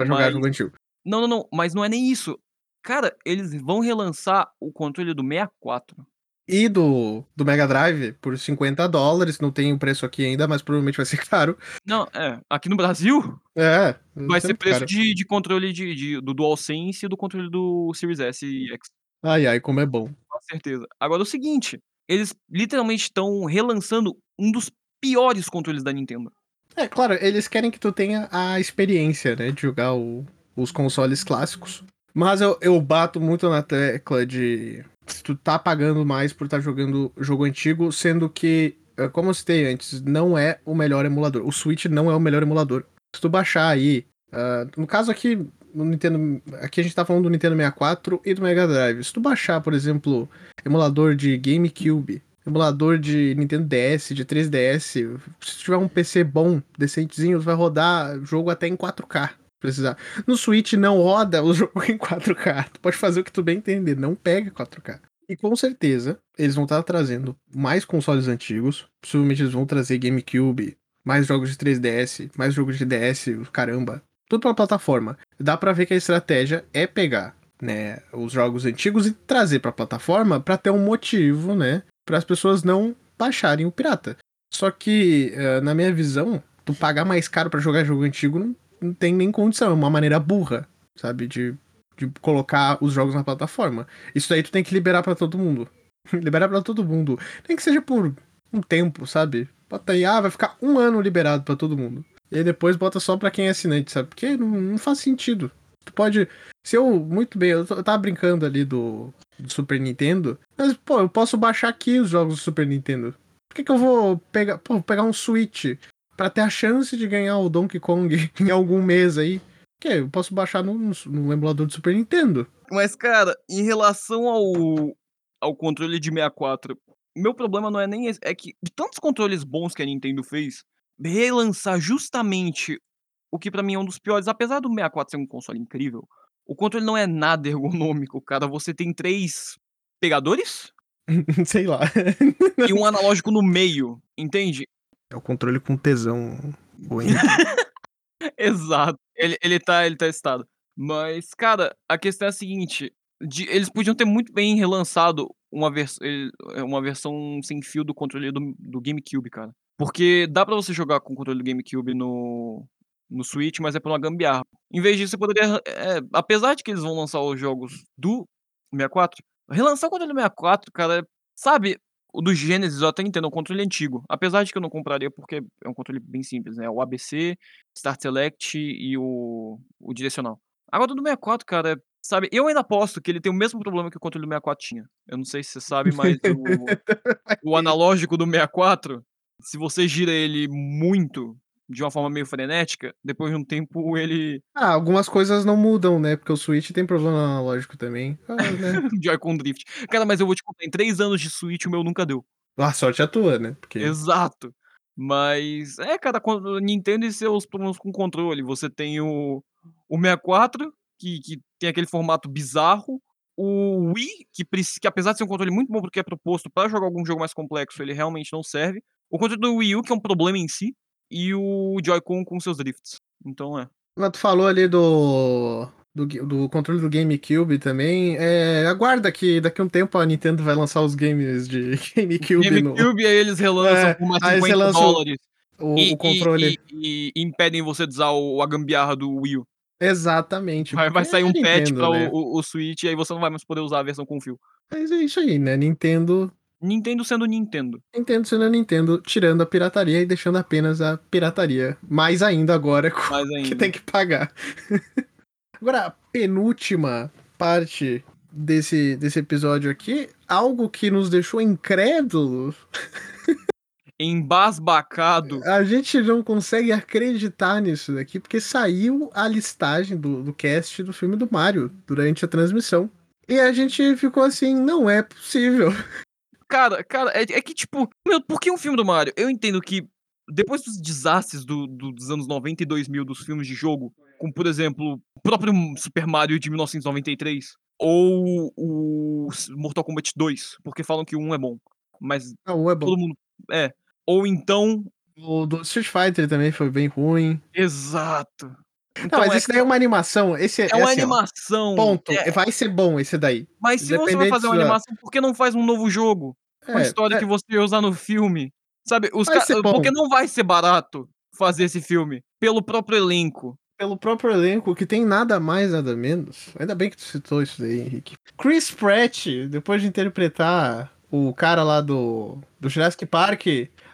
[SPEAKER 1] Pra jogar mas... jogo antigo.
[SPEAKER 2] Não, não, não, mas não é nem isso. Cara, eles vão relançar o controle do 64.
[SPEAKER 1] E do, do Mega Drive por 50 dólares. Não tem o preço aqui ainda, mas provavelmente vai ser caro.
[SPEAKER 2] Não, é. Aqui no Brasil.
[SPEAKER 1] É.
[SPEAKER 2] Vai ser preço de, de controle de, de, do DualSense e do controle do Series S e X.
[SPEAKER 1] Ai, ai, como é bom.
[SPEAKER 2] Com certeza. Agora, é o seguinte: eles literalmente estão relançando um dos piores controles da Nintendo.
[SPEAKER 1] É, claro, eles querem que tu tenha a experiência, né, de jogar o, os consoles clássicos. Mas eu, eu bato muito na tecla de se tu tá pagando mais por estar tá jogando jogo antigo, sendo que, eh, como eu citei antes, não é o melhor emulador. O Switch não é o melhor emulador. Se tu baixar aí, uh, no caso aqui, no Nintendo. Aqui a gente tá falando do Nintendo 64 e do Mega Drive. Se tu baixar, por exemplo, emulador de GameCube, emulador de Nintendo DS, de 3DS, se tiver um PC bom, decentezinho, vai rodar jogo até em 4K. Precisar. No Switch não roda o jogo em 4K. Tu pode fazer o que tu bem entender, não pega 4K. E com certeza, eles vão estar trazendo mais consoles antigos. Possivelmente eles vão trazer GameCube, mais jogos de 3DS, mais jogos de DS, caramba tudo pela plataforma. Dá para ver que a estratégia é pegar, né, os jogos antigos e trazer para plataforma para ter um motivo, né, para as pessoas não baixarem o pirata. Só que, uh, na minha visão, tu pagar mais caro para jogar jogo antigo não, não, tem nem condição, é uma maneira burra, sabe, de, de colocar os jogos na plataforma. Isso aí tu tem que liberar para todo mundo. liberar para todo mundo. Nem que seja por um tempo, sabe? Bota aí, ah, vai ficar um ano liberado para todo mundo. E depois bota só pra quem é assinante, sabe? Porque não, não faz sentido. Tu pode. Se eu. Muito bem, eu, eu tava brincando ali do, do, Super Nintendo. Mas, pô, eu posso baixar aqui os jogos do Super Nintendo. Por que, que eu vou pegar, pô, pegar um Switch para ter a chance de ganhar o Donkey Kong em algum mês aí? Que eu posso baixar no, no, emulador do Super Nintendo.
[SPEAKER 2] Mas, cara, em relação ao ao controle de 64, meu problema não é nem esse, é que de tantos controles bons que a Nintendo fez, relançar justamente o que pra mim é um dos piores, apesar do 64 ser um console incrível, o controle não é nada ergonômico, cara. Você tem 3 pegadores?
[SPEAKER 1] Sei lá.
[SPEAKER 2] E um analógico no meio, entende?
[SPEAKER 1] É o controle com tesão.
[SPEAKER 2] Exato. Ele ele tá ele tá excitado. Mas, cara, a questão é a seguinte, de eles podiam ter muito bem relançado uma vers eh, uma versão sem fio do controle do do GameCube, cara. Porque dá pra você jogar com o controle do GameCube no no Switch, mas é por uma gambiarra. Em vez disso, você poderia, eh, apesar de que eles vão lançar os jogos do 64, relançar o controle do 64, cara, sabe, o do Genesis eu até entendo, é um controle antigo, apesar de que eu não compraria, porque é um controle bem simples, né, o ABC, Start Select e o o direcional. Agora o do 64, cara, sabe, eu ainda aposto que ele tem o mesmo problema que o controle do 64 tinha. Eu não sei se você sabe, mas o o analógico do 64, se você gira ele muito, de uma forma meio frenética, depois de um tempo ele
[SPEAKER 1] Ah, algumas coisas não mudam, né, porque o Switch tem problema analógico também. Ah, né.
[SPEAKER 2] Joy-Con drift. Cara, mas eu vou te contar, em 3 anos de Switch o meu nunca deu.
[SPEAKER 1] Ah, sorte a tua, né, porque
[SPEAKER 2] Exato. Mas, é, cara, quando Nintendo e seus problemas com controle, você tem o o 64, que que tem aquele formato bizarro, o Wii, que que apesar de ser um controle muito bom, porque é proposto pra jogar algum jogo mais complexo, ele realmente não serve. O controle do Wii U, que é um problema em si, e o Joy-Con com seus drifts. Então é.
[SPEAKER 1] Mas tu falou ali do do do controle do GameCube também, eh, aguarda que daqui a um tempo a Nintendo vai lançar os games de GameCube no
[SPEAKER 2] GameCube, aí eles relançam
[SPEAKER 1] É,
[SPEAKER 2] por mais
[SPEAKER 1] aí você
[SPEAKER 2] $50
[SPEAKER 1] lança o o
[SPEAKER 2] e
[SPEAKER 1] o controle.
[SPEAKER 2] e e e impedem você de usar o a gambiarra do Wii U.
[SPEAKER 1] Exatamente,
[SPEAKER 2] Vai vai sair
[SPEAKER 1] é
[SPEAKER 2] um patch
[SPEAKER 1] Nintendo,
[SPEAKER 2] pra
[SPEAKER 1] né.
[SPEAKER 2] o o o Switch, e aí você não vai mais poder usar a versão com fio.
[SPEAKER 1] Mas é isso aí, né, Nintendo
[SPEAKER 2] Nintendo sendo Nintendo.
[SPEAKER 1] Nintendo sendo Nintendo, tirando a pirataria e deixando apenas a pirataria, mais ainda agora
[SPEAKER 2] Mais
[SPEAKER 1] que
[SPEAKER 2] ainda.
[SPEAKER 1] tem que pagar. Agora, a penúltima parte desse desse episódio aqui, algo que nos deixou incrédulos.
[SPEAKER 2] Embasbacado.
[SPEAKER 1] A gente não consegue acreditar nisso daqui, porque saiu a listagem do do cast do filme do Mario, durante a transmissão. E a gente ficou assim: "Não é possível".
[SPEAKER 2] Cara cara, é é que tipo, meu, por que um filme do Mario? Eu entendo que, depois dos desastres do do dos anos 90 e 2000 dos filmes de jogo, como por exemplo, o próprio Super Mario de 1993, ou o Mortal Kombat 2, porque falam que o 1 é bom, mas
[SPEAKER 1] Ah, o 1 é bom.
[SPEAKER 2] todo mundo é. Ou então
[SPEAKER 1] O do Street Fighter também foi bem ruim.
[SPEAKER 2] Exato.
[SPEAKER 1] Não,
[SPEAKER 2] Então
[SPEAKER 1] mas
[SPEAKER 2] é
[SPEAKER 1] esse daí é uma animação, esse é
[SPEAKER 2] É uma
[SPEAKER 1] assim, ó,
[SPEAKER 2] animação.
[SPEAKER 1] ponto,
[SPEAKER 2] É
[SPEAKER 1] vai ser bom esse daí.
[SPEAKER 2] Mas se você vai fazer uma
[SPEAKER 1] da
[SPEAKER 2] animação, por que não faz um novo jogo? Com a
[SPEAKER 1] É,
[SPEAKER 2] história
[SPEAKER 1] é
[SPEAKER 2] que você ia usar no filme? Sabe, os ca porque não vai ser barato fazer esse filme, pelo próprio elenco.
[SPEAKER 1] Pelo próprio elenco, que tem nada mais, nada menos ainda bem que tu citou isso daí, Henrique. Chris Pratt, depois de interpretar o cara lá do do Jurassic Park,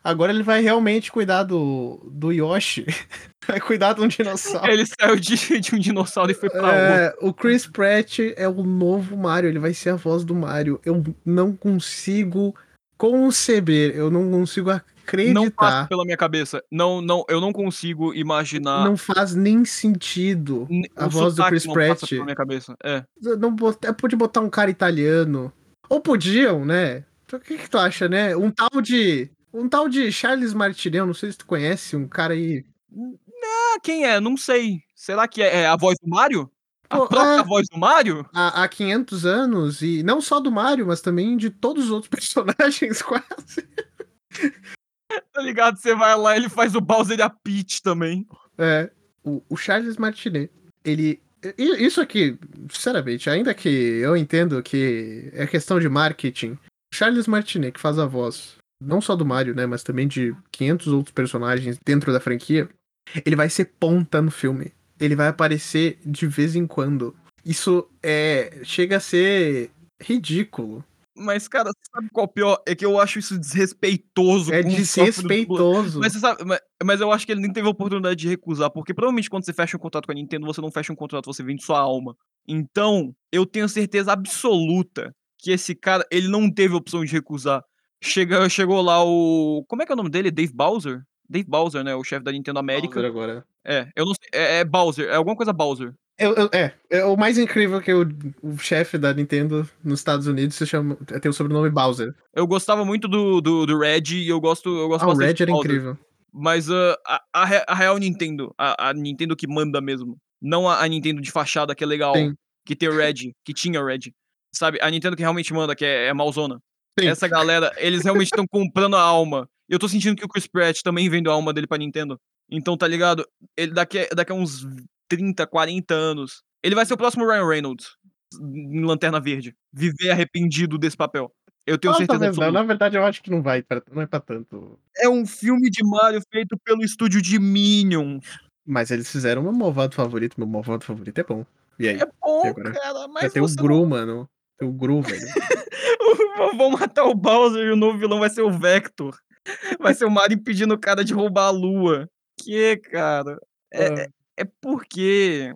[SPEAKER 1] agora ele vai realmente cuidar do do Yoshi. Vai cuidar de um dinossauro.
[SPEAKER 2] Ele saiu de de um dinossauro e foi pra outro.
[SPEAKER 1] É, o Chris Pratt é o novo Mario, ele vai ser a voz do Mario. Eu não consigo conceber, eu não consigo
[SPEAKER 2] Não passa
[SPEAKER 1] acreditar.
[SPEAKER 2] pela minha cabeça. Não não eu não consigo imaginar
[SPEAKER 1] Não faz nem sentido
[SPEAKER 2] n
[SPEAKER 1] a
[SPEAKER 2] o
[SPEAKER 1] voz do Chris
[SPEAKER 2] não passa
[SPEAKER 1] Pratt.
[SPEAKER 2] pela minha cabeça. É.
[SPEAKER 1] Não bota podia botar um cara italiano. Ou podiam, né. O que que tu acha, né, um tal de um tal de Charles Martinet, eu não sei se tu conhece, um cara aí
[SPEAKER 2] Ah, quem é? Não sei. Será que é é a voz do Mario? A
[SPEAKER 1] Pô,
[SPEAKER 2] própria
[SPEAKER 1] é.
[SPEAKER 2] voz do Mario?
[SPEAKER 1] há há 500 anos e não só do Mario, mas também de todos os outros personagens quase.
[SPEAKER 2] Tá ligado? Você vai lá, ele faz o Bowser e a Peach também.
[SPEAKER 1] É, o o Charles Martinet, ele isso aqui, sinceramente, ainda que eu entendo que é questão de marketing, Charles Martinet, que faz a voz, não só do Mario, né, mas também de 500 outros personagens dentro da franquia, ele vai ser ponta no filme. Ele vai aparecer de vez em quando. Isso é chega a ser ridículo.
[SPEAKER 2] Mas, cara, sabe qual é o pior? É que eu acho isso desrespeitoso
[SPEAKER 1] É desrespeitoso.
[SPEAKER 2] mas você sabe ma mas eu acho que ele nem teve a oportunidade de recusar, porque provavelmente quando você fecha um contrato com a Nintendo, você não fecha um contrato, você vende sua alma. Então, eu tenho certeza absoluta que esse cara, ele não teve a opção de recusar. Chega chegou lá o como é que é o nome dele? Dave Bowser? Dave Bowser, né, o chefe da Nintendo América.
[SPEAKER 1] Bowser agora.
[SPEAKER 2] É, eu não sei, é é Bowser, é alguma coisa Bowser.
[SPEAKER 1] Eu, eu, é, é, o mais incrível que o, o chefe da Nintendo nos Estados Unidos se chama, tem o sobrenome Bowser.
[SPEAKER 2] Eu gostava muito do, do, do Red e eu gosto, eu gosto
[SPEAKER 1] ah, o
[SPEAKER 2] bastante
[SPEAKER 1] Red
[SPEAKER 2] do
[SPEAKER 1] era
[SPEAKER 2] Bowser.
[SPEAKER 1] incrível.
[SPEAKER 2] Mas uh, a, a, a real Nintendo, a, a Nintendo que manda mesmo. Não a, a Nintendo de fachada que é legal,
[SPEAKER 1] Sim.
[SPEAKER 2] que tem o Red, que tinha o Red. Sabe? A Nintendo que realmente manda, que é, é malzona.
[SPEAKER 1] Sim.
[SPEAKER 2] Essa galera, eles realmente estão comprando a alma. Eu tô sentindo que o Chris Pratt também vende a alma dele pra Nintendo. Então, tá ligado? Ele daqui, daqui a uns 30, 40 anos, ele vai ser o próximo Ryan Reynolds em Lanterna Verde. Viver arrependido desse papel. Eu tenho
[SPEAKER 1] Ah,
[SPEAKER 2] certeza
[SPEAKER 1] não. Na verdade, eu acho que não vai, pra, não é pra tanto.
[SPEAKER 2] É um filme de Mario feito pelo estúdio de Minions.
[SPEAKER 1] Mas eles fizeram meu malvado favorito. Meu malvado favorito é bom. E aí?
[SPEAKER 2] É bom,
[SPEAKER 1] agora?
[SPEAKER 2] cara,
[SPEAKER 1] Já
[SPEAKER 2] mas
[SPEAKER 1] tem o Gru, mano. O Gru, velho.
[SPEAKER 2] Vão matar o Bowser e o novo vilão vai ser o Vector. Vai ser o Mario impedindo o cara de roubar a lua. Que, cara? É,
[SPEAKER 1] Ah.
[SPEAKER 2] é, é porque...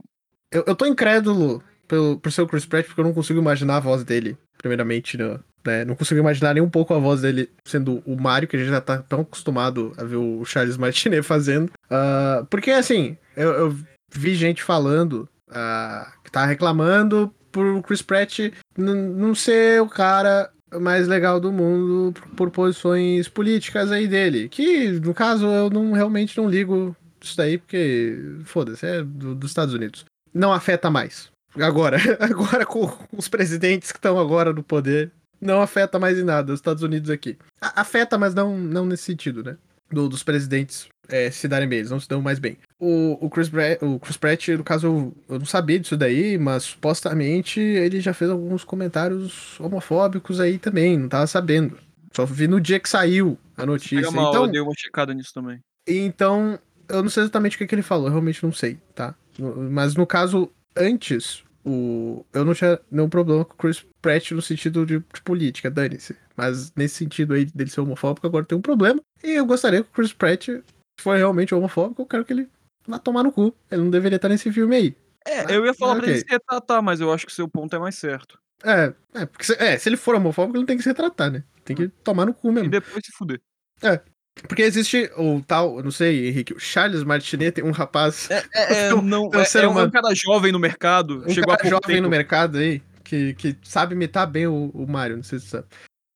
[SPEAKER 1] Eu, eu tô incrédulo pelo, por ser o Chris Pratt, porque eu não consigo imaginar a voz dele, primeiramente, né? né? Não consigo imaginar nem um pouco a voz dele sendo o Mario, que a gente já tá tão acostumado a ver o Charles Martinet fazendo. Ah, porque, assim, eu, eu vi gente falando ah, que tá reclamando por Chris Pratt não ser o cara mais legal do mundo por, por posições políticas aí dele. Que, no caso, eu não realmente não ligo isso daí, porque, foda-se, é do- dos Estados Unidos não afeta mais. Agora, agora com os presidentes que estão agora no poder, não afeta mais em nada os Estados Unidos aqui. A- afeta, mas não, não nesse sentido, né? Do- dos presidentes é, se darem bem, eles não se dão mais bem. O, o, Chris, Pratt, o Chris Pratt, no caso, eu, eu não sabia disso daí, mas supostamente ele já fez alguns comentários homofóbicos aí também, não tava sabendo. Só vi no dia que saiu a notícia.
[SPEAKER 2] Pega mal,
[SPEAKER 1] Então,
[SPEAKER 2] eu dei uma checada nisso também.
[SPEAKER 1] então, eu não sei exatamente o que, que ele falou, eu realmente não sei, tá? Mas no caso, antes, o... eu não tinha nenhum problema com o Chris Pratt no sentido de, de política, dane-se. Mas nesse sentido aí dele ser homofóbico, agora tem um problema. E eu gostaria que o Chris Pratt, for realmente homofóbico, eu quero que ele vá tomar no cu. Ele não deveria estar nesse filme aí.
[SPEAKER 2] É, eu ia falar
[SPEAKER 1] ah,
[SPEAKER 2] pra ele
[SPEAKER 1] ok.
[SPEAKER 2] se retratar, mas eu acho que seu ponto é mais certo.
[SPEAKER 1] É, é, porque se, é, se ele for homofóbico, ele não tem que se retratar, né? Tem que tomar no cu
[SPEAKER 2] E
[SPEAKER 1] mesmo.
[SPEAKER 2] depois se fuder.
[SPEAKER 1] Porque existe o tal, eu não sei, Henrique, o Charles Martinet um rapaz
[SPEAKER 2] É, é, é,
[SPEAKER 1] um-
[SPEAKER 2] não,
[SPEAKER 1] é um
[SPEAKER 2] é, é um, é um cara jovem no mercado.
[SPEAKER 1] um
[SPEAKER 2] chegou
[SPEAKER 1] cara jovem no
[SPEAKER 2] tempo.
[SPEAKER 1] mercado aí, que, que sabe imitar bem o, o Mario, não sei se você sabe.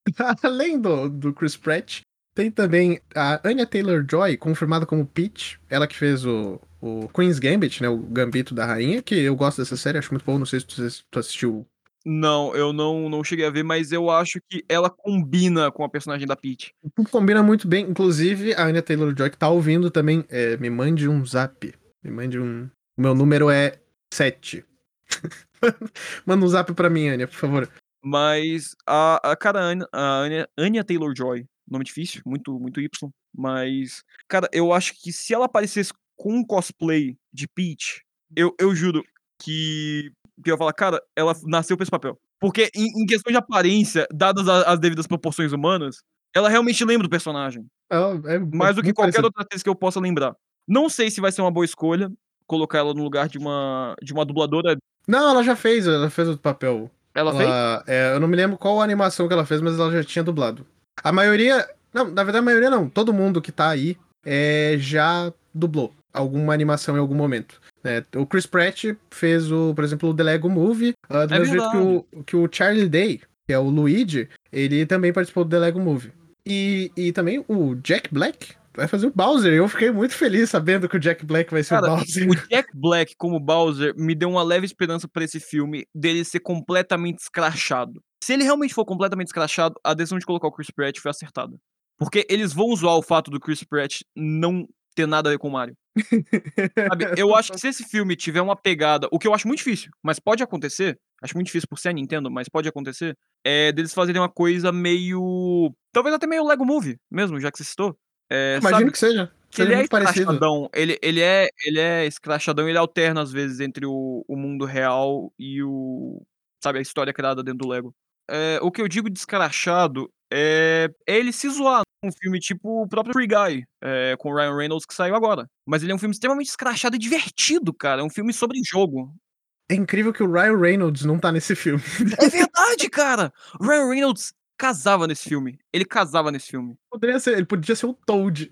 [SPEAKER 1] Além do, do Chris Pratt, tem também a Anya Taylor-Joy, confirmada como Peach, ela que fez o, o Queen's Gambit, né, o Gambito da Rainha, que eu gosto dessa série, acho muito bom, não sei se tu, se tu assistiu.
[SPEAKER 2] Não, eu não, não cheguei a ver, mas eu acho que ela combina com a personagem da Peach.
[SPEAKER 1] Combina muito bem, inclusive a Anya Taylor-Joy que tá ouvindo também, é, me mande um zap, me mande um... O meu número é 7. Manda um zap pra mim, Anya, por favor.
[SPEAKER 2] Mas a, a cara, a Anya, Anya Taylor-Joy, nome difícil, muito, muito Y, mas, cara, eu acho que se ela aparecesse com um cosplay de Peach, eu, eu juro que, que eu ia falar, cara, ela nasceu pra esse papel. Porque em, em questão de aparência, dadas a- as devidas proporções humanas, ela realmente lembra do personagem.
[SPEAKER 1] Ela é
[SPEAKER 2] Mais do que qualquer outra atriz que eu possa lembrar. Não sei se vai ser uma boa escolha colocar ela no lugar de uma, de uma dubladora.
[SPEAKER 1] Não, ela já fez, ela fez o papel.
[SPEAKER 2] Ela, fez?
[SPEAKER 1] é, eu não me lembro qual animação que ela fez, mas ela já tinha dublado. A maioria. Não, na verdade, a maioria não. Todo mundo que tá aí é, já dublou alguma animação em algum momento. né? o Chris Pratt fez, o, por exemplo, o The Lego Movie. ah, do
[SPEAKER 2] É
[SPEAKER 1] mesmo jeito que o, que o Charlie Day, que é o Luigi, ele também participou do The Lego Movie. E, e também o Jack Black vai fazer o Bowser. Eu fiquei muito feliz sabendo que o Jack Black vai ser
[SPEAKER 2] Cara,
[SPEAKER 1] o Bowser.
[SPEAKER 2] O Jack Black como Bowser me deu uma leve esperança pra esse filme dele ser completamente escrachado. Se ele realmente for completamente escrachado, a decisão de colocar o Chris Pratt foi acertada. Porque eles vão zoar o fato do Chris Pratt não ter nada a ver com o Mario. Sabe? Eu acho que se esse filme tiver uma pegada, o que eu acho muito difícil, mas pode acontecer, acho muito difícil por ser a Nintendo, mas pode acontecer, é deles fazerem uma coisa meio. Talvez até meio Lego Movie mesmo, já que você citou. É,
[SPEAKER 1] Imagino
[SPEAKER 2] sabe?
[SPEAKER 1] que seja.
[SPEAKER 2] que
[SPEAKER 1] Seja
[SPEAKER 2] ele é escrachadão. Ele, ele, é, ele é escrachadão, ele alterna às vezes entre o, o mundo real e o. Sabe, a história criada dentro do Lego. É, o que eu digo de escrachado é, é ele se zoar. Um filme tipo o próprio Free Guy, é, com o Ryan Reynolds, que saiu agora. Mas ele é um filme extremamente escrachado e divertido, cara. É um filme sobre jogo.
[SPEAKER 1] É incrível que o Ryan Reynolds não tá nesse filme.
[SPEAKER 2] É verdade, cara! O Ryan Reynolds casava nesse filme. Ele casava nesse filme.
[SPEAKER 1] Poderia ser, ele podia ser o Toad.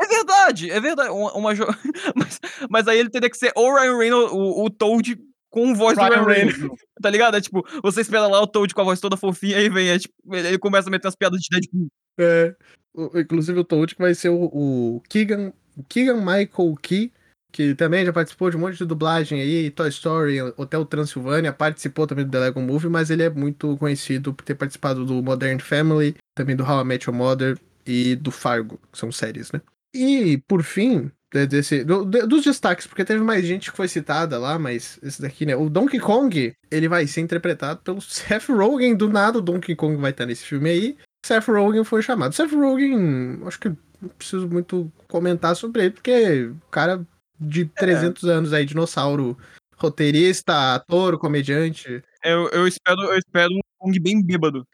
[SPEAKER 2] É verdade, é verdade. Uma, uma jo- mas, mas aí ele teria que ser ou o Ryan Reynolds, o, o Toad com voz
[SPEAKER 1] Ryan
[SPEAKER 2] do Ryan
[SPEAKER 1] Reynolds.
[SPEAKER 2] Tá ligado? É tipo, você espera lá o Toad com a voz toda fofinha, aí vem, é, tipo, ele começa a meter as piadas de Deadpool.
[SPEAKER 1] É, o- inclusive o Toad que vai ser o, o Keegan, Keegan Michael Key, que também já participou de um monte de dublagem aí, Toy Story, Hotel Transilvânia, participou também do The Lego Movie, mas ele é muito conhecido por ter participado do Modern Family, também do How I Met Your Mother e do Fargo, que são séries, né? E, por fim, desse, do- dos destaques, porque teve mais gente que foi citada lá, mas esse daqui, né? O Donkey Kong, ele vai ser interpretado pelo Seth Rogen, do nada o Donkey Kong vai estar nesse filme aí. Seth Rogen foi chamado. Seth Rogen, acho que não preciso muito comentar sobre ele, porque o cara de 300 anos aí, dinossauro, roteirista, ator, comediante.
[SPEAKER 2] Eu, eu, espero, eu espero um Kong bem bêbado.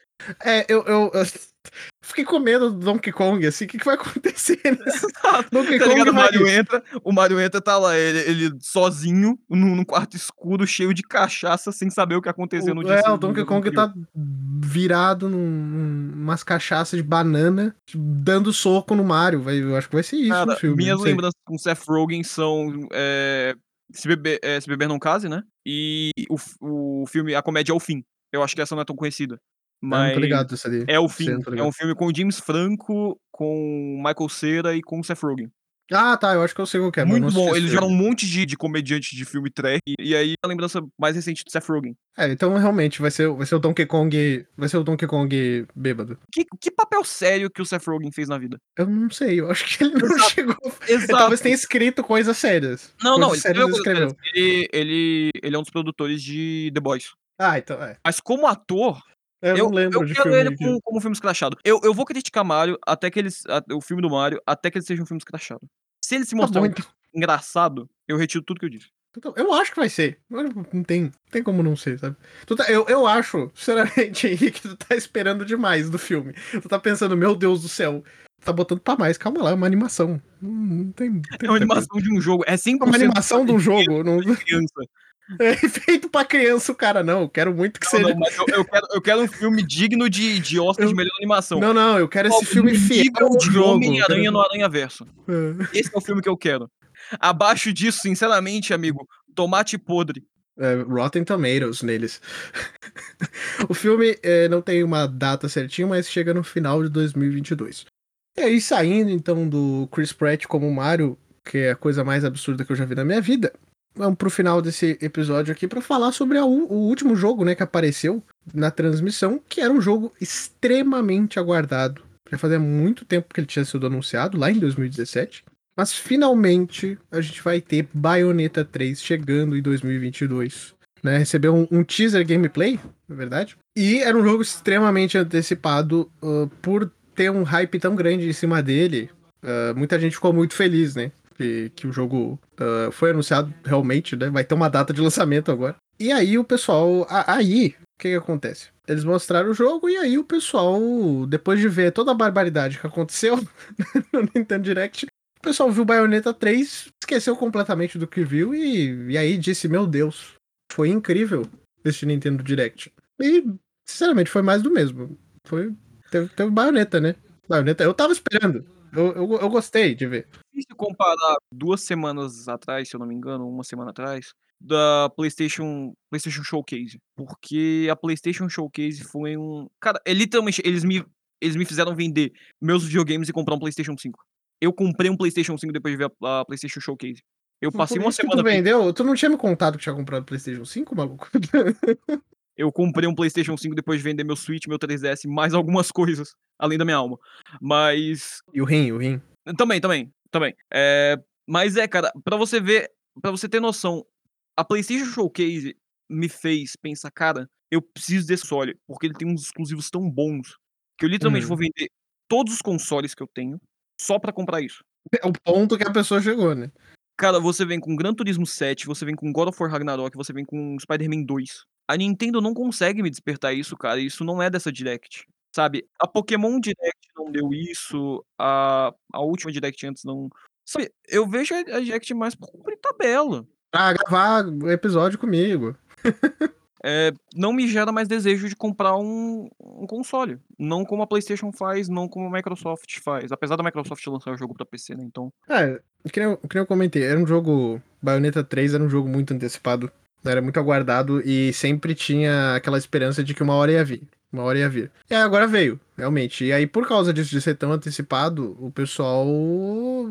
[SPEAKER 1] É, eu, eu, eu fiquei com medo do Donkey Kong, assim, o que, que vai acontecer nesse Donkey
[SPEAKER 2] Tá
[SPEAKER 1] Kong
[SPEAKER 2] ligado? O Mario entra, o Mario entra, tá lá, ele, ele sozinho, num, num quarto escuro, cheio de cachaça, sem saber o que aconteceu no
[SPEAKER 1] O,
[SPEAKER 2] dia
[SPEAKER 1] é, o Donkey
[SPEAKER 2] no
[SPEAKER 1] Kong tá virado num, num- umas cachaças de banana, dando soco no Mario. Vai, eu acho que vai ser isso
[SPEAKER 2] Cara,
[SPEAKER 1] no filme.
[SPEAKER 2] minhas lembranças com Seth Rogen são é, se, beber, é, se Beber Não Case, né? E o, o filme A Comédia é o Fim. Eu acho que essa não é tão conhecida.
[SPEAKER 1] Não
[SPEAKER 2] Mas
[SPEAKER 1] ligado
[SPEAKER 2] é o fim. É um filme com o James Franco, com o Michael Cera e com o Seth Rogen.
[SPEAKER 1] Ah, tá, eu acho que eu sei qual que é.
[SPEAKER 2] Muito
[SPEAKER 1] não
[SPEAKER 2] bom. Eles geram um monte de, de comediante de filme trash. E, e aí a lembrança mais recente do Seth Rogen.
[SPEAKER 1] É, então realmente vai ser, vai ser o Donkey Kong. Vai ser o Donkey Kong bêbado.
[SPEAKER 2] Que, que papel sério que o Seth Rogen fez na vida?
[SPEAKER 1] Eu não sei, eu acho que ele não
[SPEAKER 2] Exato.
[SPEAKER 1] chegou. Ele
[SPEAKER 2] Exato.
[SPEAKER 1] talvez tenha escrito coisas sérias.
[SPEAKER 2] Não, não,
[SPEAKER 1] coisas
[SPEAKER 2] ele,
[SPEAKER 1] sérias ele escreveu.
[SPEAKER 2] ele, ele, ele é um dos produtores de The Boys.
[SPEAKER 1] Ah, então é.
[SPEAKER 2] Mas como ator,
[SPEAKER 1] Eu,
[SPEAKER 2] Eu,
[SPEAKER 1] não lembro
[SPEAKER 2] eu
[SPEAKER 1] de
[SPEAKER 2] quero
[SPEAKER 1] filme.
[SPEAKER 2] ele
[SPEAKER 1] que-
[SPEAKER 2] como, como filme escrachado. Eu, eu vou criticar Mario até que eles. o filme do Mario até que ele seja um filme escrachado. Se ele se
[SPEAKER 1] Tá
[SPEAKER 2] mostrar
[SPEAKER 1] bom,
[SPEAKER 2] um
[SPEAKER 1] então.
[SPEAKER 2] engraçado, eu retiro tudo que eu disse.
[SPEAKER 1] Então, Eu acho que vai ser. Não tem, não tem como não ser, sabe? Tá- eu, eu acho, sinceramente, Henrique, tu tá esperando demais do filme. Tu tá pensando, meu Deus do céu, tá botando pra mais. Calma lá, é uma animação. Não, não tem, não tem
[SPEAKER 2] É uma animação de um jogo. É 100%
[SPEAKER 1] coisa. É uma animação de um jogo. Não
[SPEAKER 2] criança.
[SPEAKER 1] É feito pra criança o cara, não. Eu quero muito que
[SPEAKER 2] Não,
[SPEAKER 1] seja.
[SPEAKER 2] não, mas eu, eu quero, eu quero um filme digno de, de Oscar de
[SPEAKER 1] Eu-
[SPEAKER 2] melhor animação.
[SPEAKER 1] Não, não, eu quero esse
[SPEAKER 2] Ó,
[SPEAKER 1] filme fiel
[SPEAKER 2] de. Homem-Aranha no Aranha Verso.
[SPEAKER 1] quero-
[SPEAKER 2] Esse é o filme que eu quero. Abaixo disso, sinceramente, amigo, tomate podre.
[SPEAKER 1] É, Rotten Tomatoes neles. o filme é, não tem uma data certinha, mas chega no final de 2022. E aí, saindo então do Chris Pratt como Mario, que é a coisa mais absurda que eu já vi na minha vida, vamos pro final desse episódio aqui para falar sobre a o último jogo né, que apareceu na transmissão, que era um jogo extremamente aguardado. Já fazia muito tempo que ele tinha sido anunciado, lá em 2017. Mas finalmente a gente vai ter Bayonetta 3 chegando em 2022. Né? Recebeu um, um teaser gameplay, na verdade. E era um jogo extremamente antecipado uh, por ter um hype tão grande em cima dele. uh, muita gente ficou muito feliz, né? Que, que o jogo uh, foi anunciado realmente, né? Vai ter uma data de lançamento agora. E aí o pessoal. a- Aí, o que, que acontece? Eles mostraram o jogo e aí o pessoal, depois de ver toda a barbaridade que aconteceu no Nintendo Direct, o pessoal viu Bayonetta 3, esqueceu completamente do que viu e, e aí disse: Meu Deus, foi incrível este Nintendo Direct. E, sinceramente, foi mais do mesmo. Foi. Teve, teve Bayonetta, né? Bayonetta, eu tava esperando. Eu, eu, eu gostei de ver.
[SPEAKER 2] difícil comparar duas semanas atrás, se eu não me engano, uma semana atrás, da PlayStation, PlayStation Showcase. Porque a PlayStation Showcase foi um. Cara, é literalmente, eles me, eles me fizeram vender meus videogames e comprar um PlayStation 5. Eu comprei um PlayStation 5 depois de ver a, a PlayStation Showcase. Eu passei uma
[SPEAKER 1] isso que
[SPEAKER 2] semana.
[SPEAKER 1] Tu vendeu? Tu não tinha me contado que tinha comprado PlayStation 5, maluco?
[SPEAKER 2] Eu comprei um PlayStation 5 depois de vender meu Switch, meu 3DS, mais algumas coisas, além da minha alma. Mas
[SPEAKER 1] E o rim, o rim.
[SPEAKER 2] Também, também, também. É, mas é, cara, pra você ver, pra você ter noção, a PlayStation Showcase me fez pensar, cara, eu preciso desse console, porque ele tem uns exclusivos tão bons que eu literalmente
[SPEAKER 1] Uhum.
[SPEAKER 2] vou vender todos os consoles que eu tenho só pra comprar isso.
[SPEAKER 1] É o ponto que a pessoa chegou, né?
[SPEAKER 2] Cara, você vem com Gran Turismo 7, você vem com God of War Ragnarok, você vem com Spider-Man 2. A Nintendo não consegue me despertar isso, cara. Isso não é dessa Direct. Sabe? A Pokémon Direct não deu isso. A, a última Direct antes não. Sabe? Eu vejo a, Direct mais por cumprir tabela.
[SPEAKER 1] Pra gravar episódio comigo.
[SPEAKER 2] É, não me gera mais desejo de comprar um, um console. Não como a PlayStation faz, não como a Microsoft faz. Apesar da Microsoft lançar o jogo pra PC, né? Então.
[SPEAKER 1] É, que nem, eu- que nem eu comentei, era um jogo. Bayonetta 3 era um jogo muito antecipado. Era muito aguardado e sempre tinha aquela esperança de que uma hora ia vir. Uma hora ia vir. E agora veio, realmente. E aí, por causa disso de ser tão antecipado, o pessoal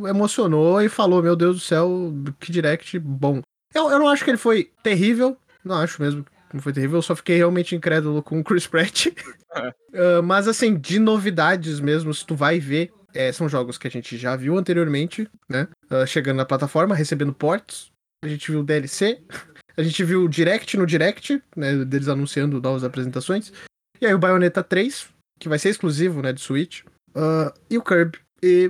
[SPEAKER 1] emocionou e falou: Meu Deus do céu, que direct bom. Eu, eu não acho que ele foi terrível. Não acho mesmo que não foi terrível. Eu só fiquei realmente incrédulo com o Chris Pratt. uh, mas, assim, de novidades mesmo, se tu vai ver, é, são jogos que a gente já viu anteriormente, né? Uh, chegando na plataforma, recebendo ports. A gente viu DLC. A gente viu Direct no Direct, né? Deles anunciando novas apresentações. E aí o Bayonetta 3, que vai ser exclusivo, né? De Switch. Uh, e o Kirby. E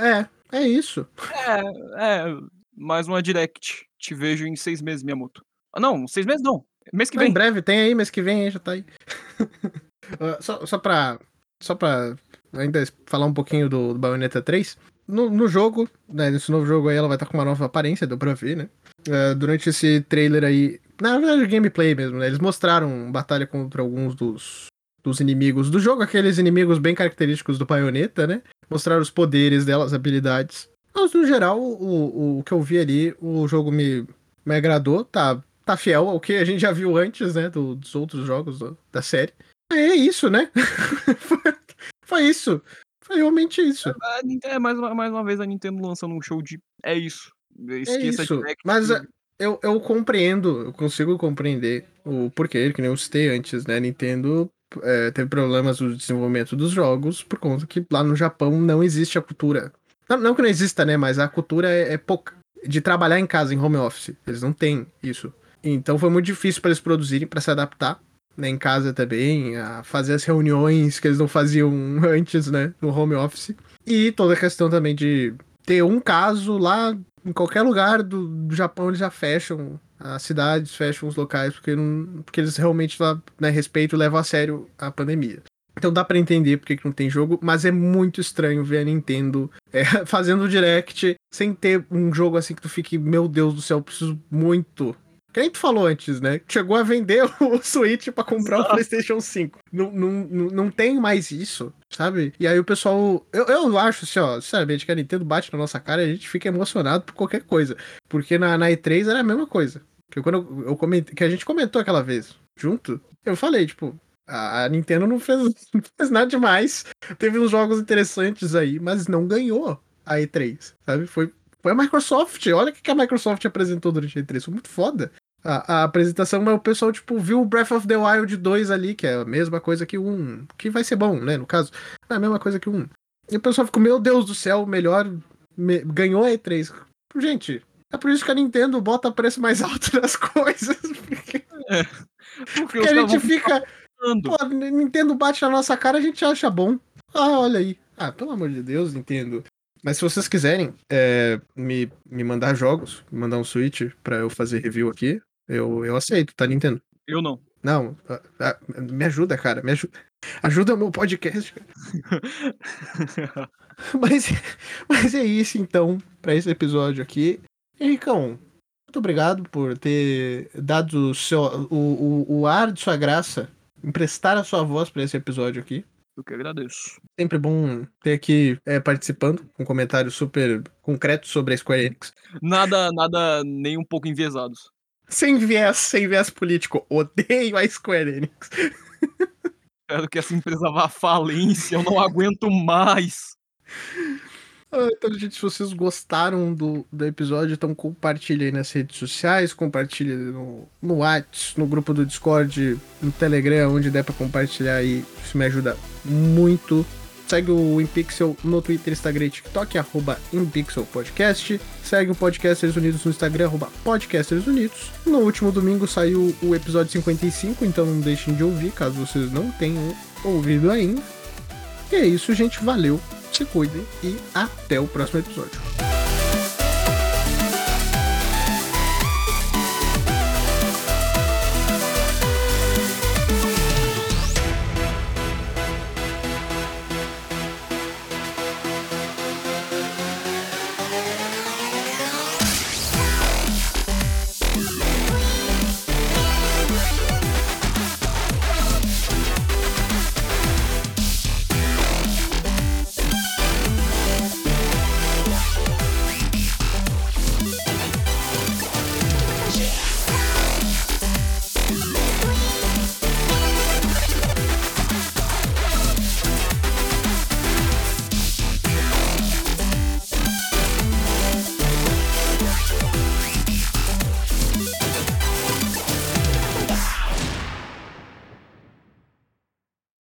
[SPEAKER 1] é, é isso.
[SPEAKER 2] É, é. Mais uma Direct. Te vejo em seis meses, Miyamoto. Ah, não, seis meses não. Mês que vem.
[SPEAKER 1] Em breve, tem aí, mês que vem aí, já tá aí. uh, só, só pra. Só pra ainda falar um pouquinho do, do Bayonetta 3. No, no jogo, né, nesse novo jogo aí, ela vai estar tá com uma nova aparência, deu pra ver, né? Uh, durante esse trailer aí. Na verdade, gameplay mesmo, né? Eles mostraram batalha contra alguns dos, dos inimigos do jogo, aqueles inimigos bem característicos do Bayonetta, né? Mostraram os poderes dela, as habilidades. Mas, no geral, o, o que eu vi ali, o jogo me, me agradou, tá, tá fiel ao que a gente já viu antes, né? Do, dos outros jogos do, da série. É isso, né? foi, foi isso. Foi realmente isso.
[SPEAKER 2] É, mais, uma, mais uma vez a Nintendo lançando um show de. É isso.
[SPEAKER 1] Esqueça é isso. De Mas é, eu, eu compreendo, eu consigo compreender o porquê, que nem eu citei antes, né? Nintendo é, teve problemas no desenvolvimento dos jogos por conta que lá no Japão não existe a cultura. Não, não que não exista, né? Mas a cultura é, é pouca. De trabalhar em casa, em home office. Eles não têm isso. Então foi muito difícil para eles produzirem, para se adaptar né, em casa também, a fazer as reuniões que eles não faziam antes, né, no home office. E toda a questão também de ter um caso lá em qualquer lugar do, do Japão, eles já fecham as cidades, fecham os locais, porque, não, porque eles realmente lá, né, respeito levam a sério a pandemia. Então dá para entender porque que não tem jogo, mas é muito estranho ver a Nintendo é, fazendo direct sem ter um jogo assim que tu fique, meu Deus do céu, preciso muito quem tu falou antes, né? Chegou a vender o Switch para comprar o PlayStation 5. Não, não, não tem mais isso, sabe? E aí o pessoal. Eu, eu acho, assim, ó, sinceramente, que a Nintendo bate na nossa cara e a gente fica emocionado por qualquer coisa. Porque na, na E3 era a mesma coisa. Que quando eu, eu comentei, que a gente comentou aquela vez, junto, eu falei, tipo, a, a Nintendo não fez, não fez nada demais. Teve uns jogos interessantes aí, mas não ganhou a E3, sabe? Foi, foi a Microsoft. Olha o que a Microsoft apresentou durante a E3. Foi muito foda a, a, apresentação, mas o pessoal, tipo, viu o Breath of the Wild 2 ali, que é a mesma coisa que o 1. Que vai ser bom, né? No caso, é a mesma coisa que o 1. E o pessoal ficou, meu Deus do céu, melhor. Me, ganhou a E3. Gente, é por isso que a Nintendo bota preço mais alto nas coisas. Porque, é, porque, porque a gente fica. Pô, a Nintendo bate na nossa cara, a gente acha bom. Ah, olha aí. Ah, pelo amor de Deus, Nintendo. Mas se vocês quiserem é, me, me mandar jogos, me mandar um Switch pra eu fazer review aqui, eu, eu aceito, tá, Nintendo?
[SPEAKER 2] Eu não.
[SPEAKER 1] Não, me ajuda, cara, me ajuda. Ajuda o meu podcast. mas, mas é isso, então, para esse episódio aqui. Henricão, muito obrigado por ter dado o, seu, o, o, o ar de sua graça, emprestar a sua voz para esse episódio aqui.
[SPEAKER 2] Eu que agradeço.
[SPEAKER 1] Sempre bom ter aqui é, participando, com comentários super concretos sobre a Square Enix.
[SPEAKER 2] Nada, nada nem um pouco enviesados.
[SPEAKER 1] Sem viés, sem viés político. Odeio a Square Enix.
[SPEAKER 2] Espero que essa empresa vá à falência, eu não aguento mais.
[SPEAKER 1] Ah, então, gente, se vocês gostaram do, do episódio, então compartilhe aí nas redes sociais, compartilhe no, no WhatsApp, no grupo do Discord, no Telegram, onde der pra compartilhar aí. Isso me ajuda muito. Segue o InPixel no Twitter, Instagram e TikTok, arroba InPixel Podcast. Segue o Podcasters Unidos no Instagram, arroba Podcasters Unidos. No último domingo saiu o episódio 55, então não deixem de ouvir, caso vocês não tenham ouvido ainda. E é isso, gente. Valeu, se cuidem e até o próximo episódio.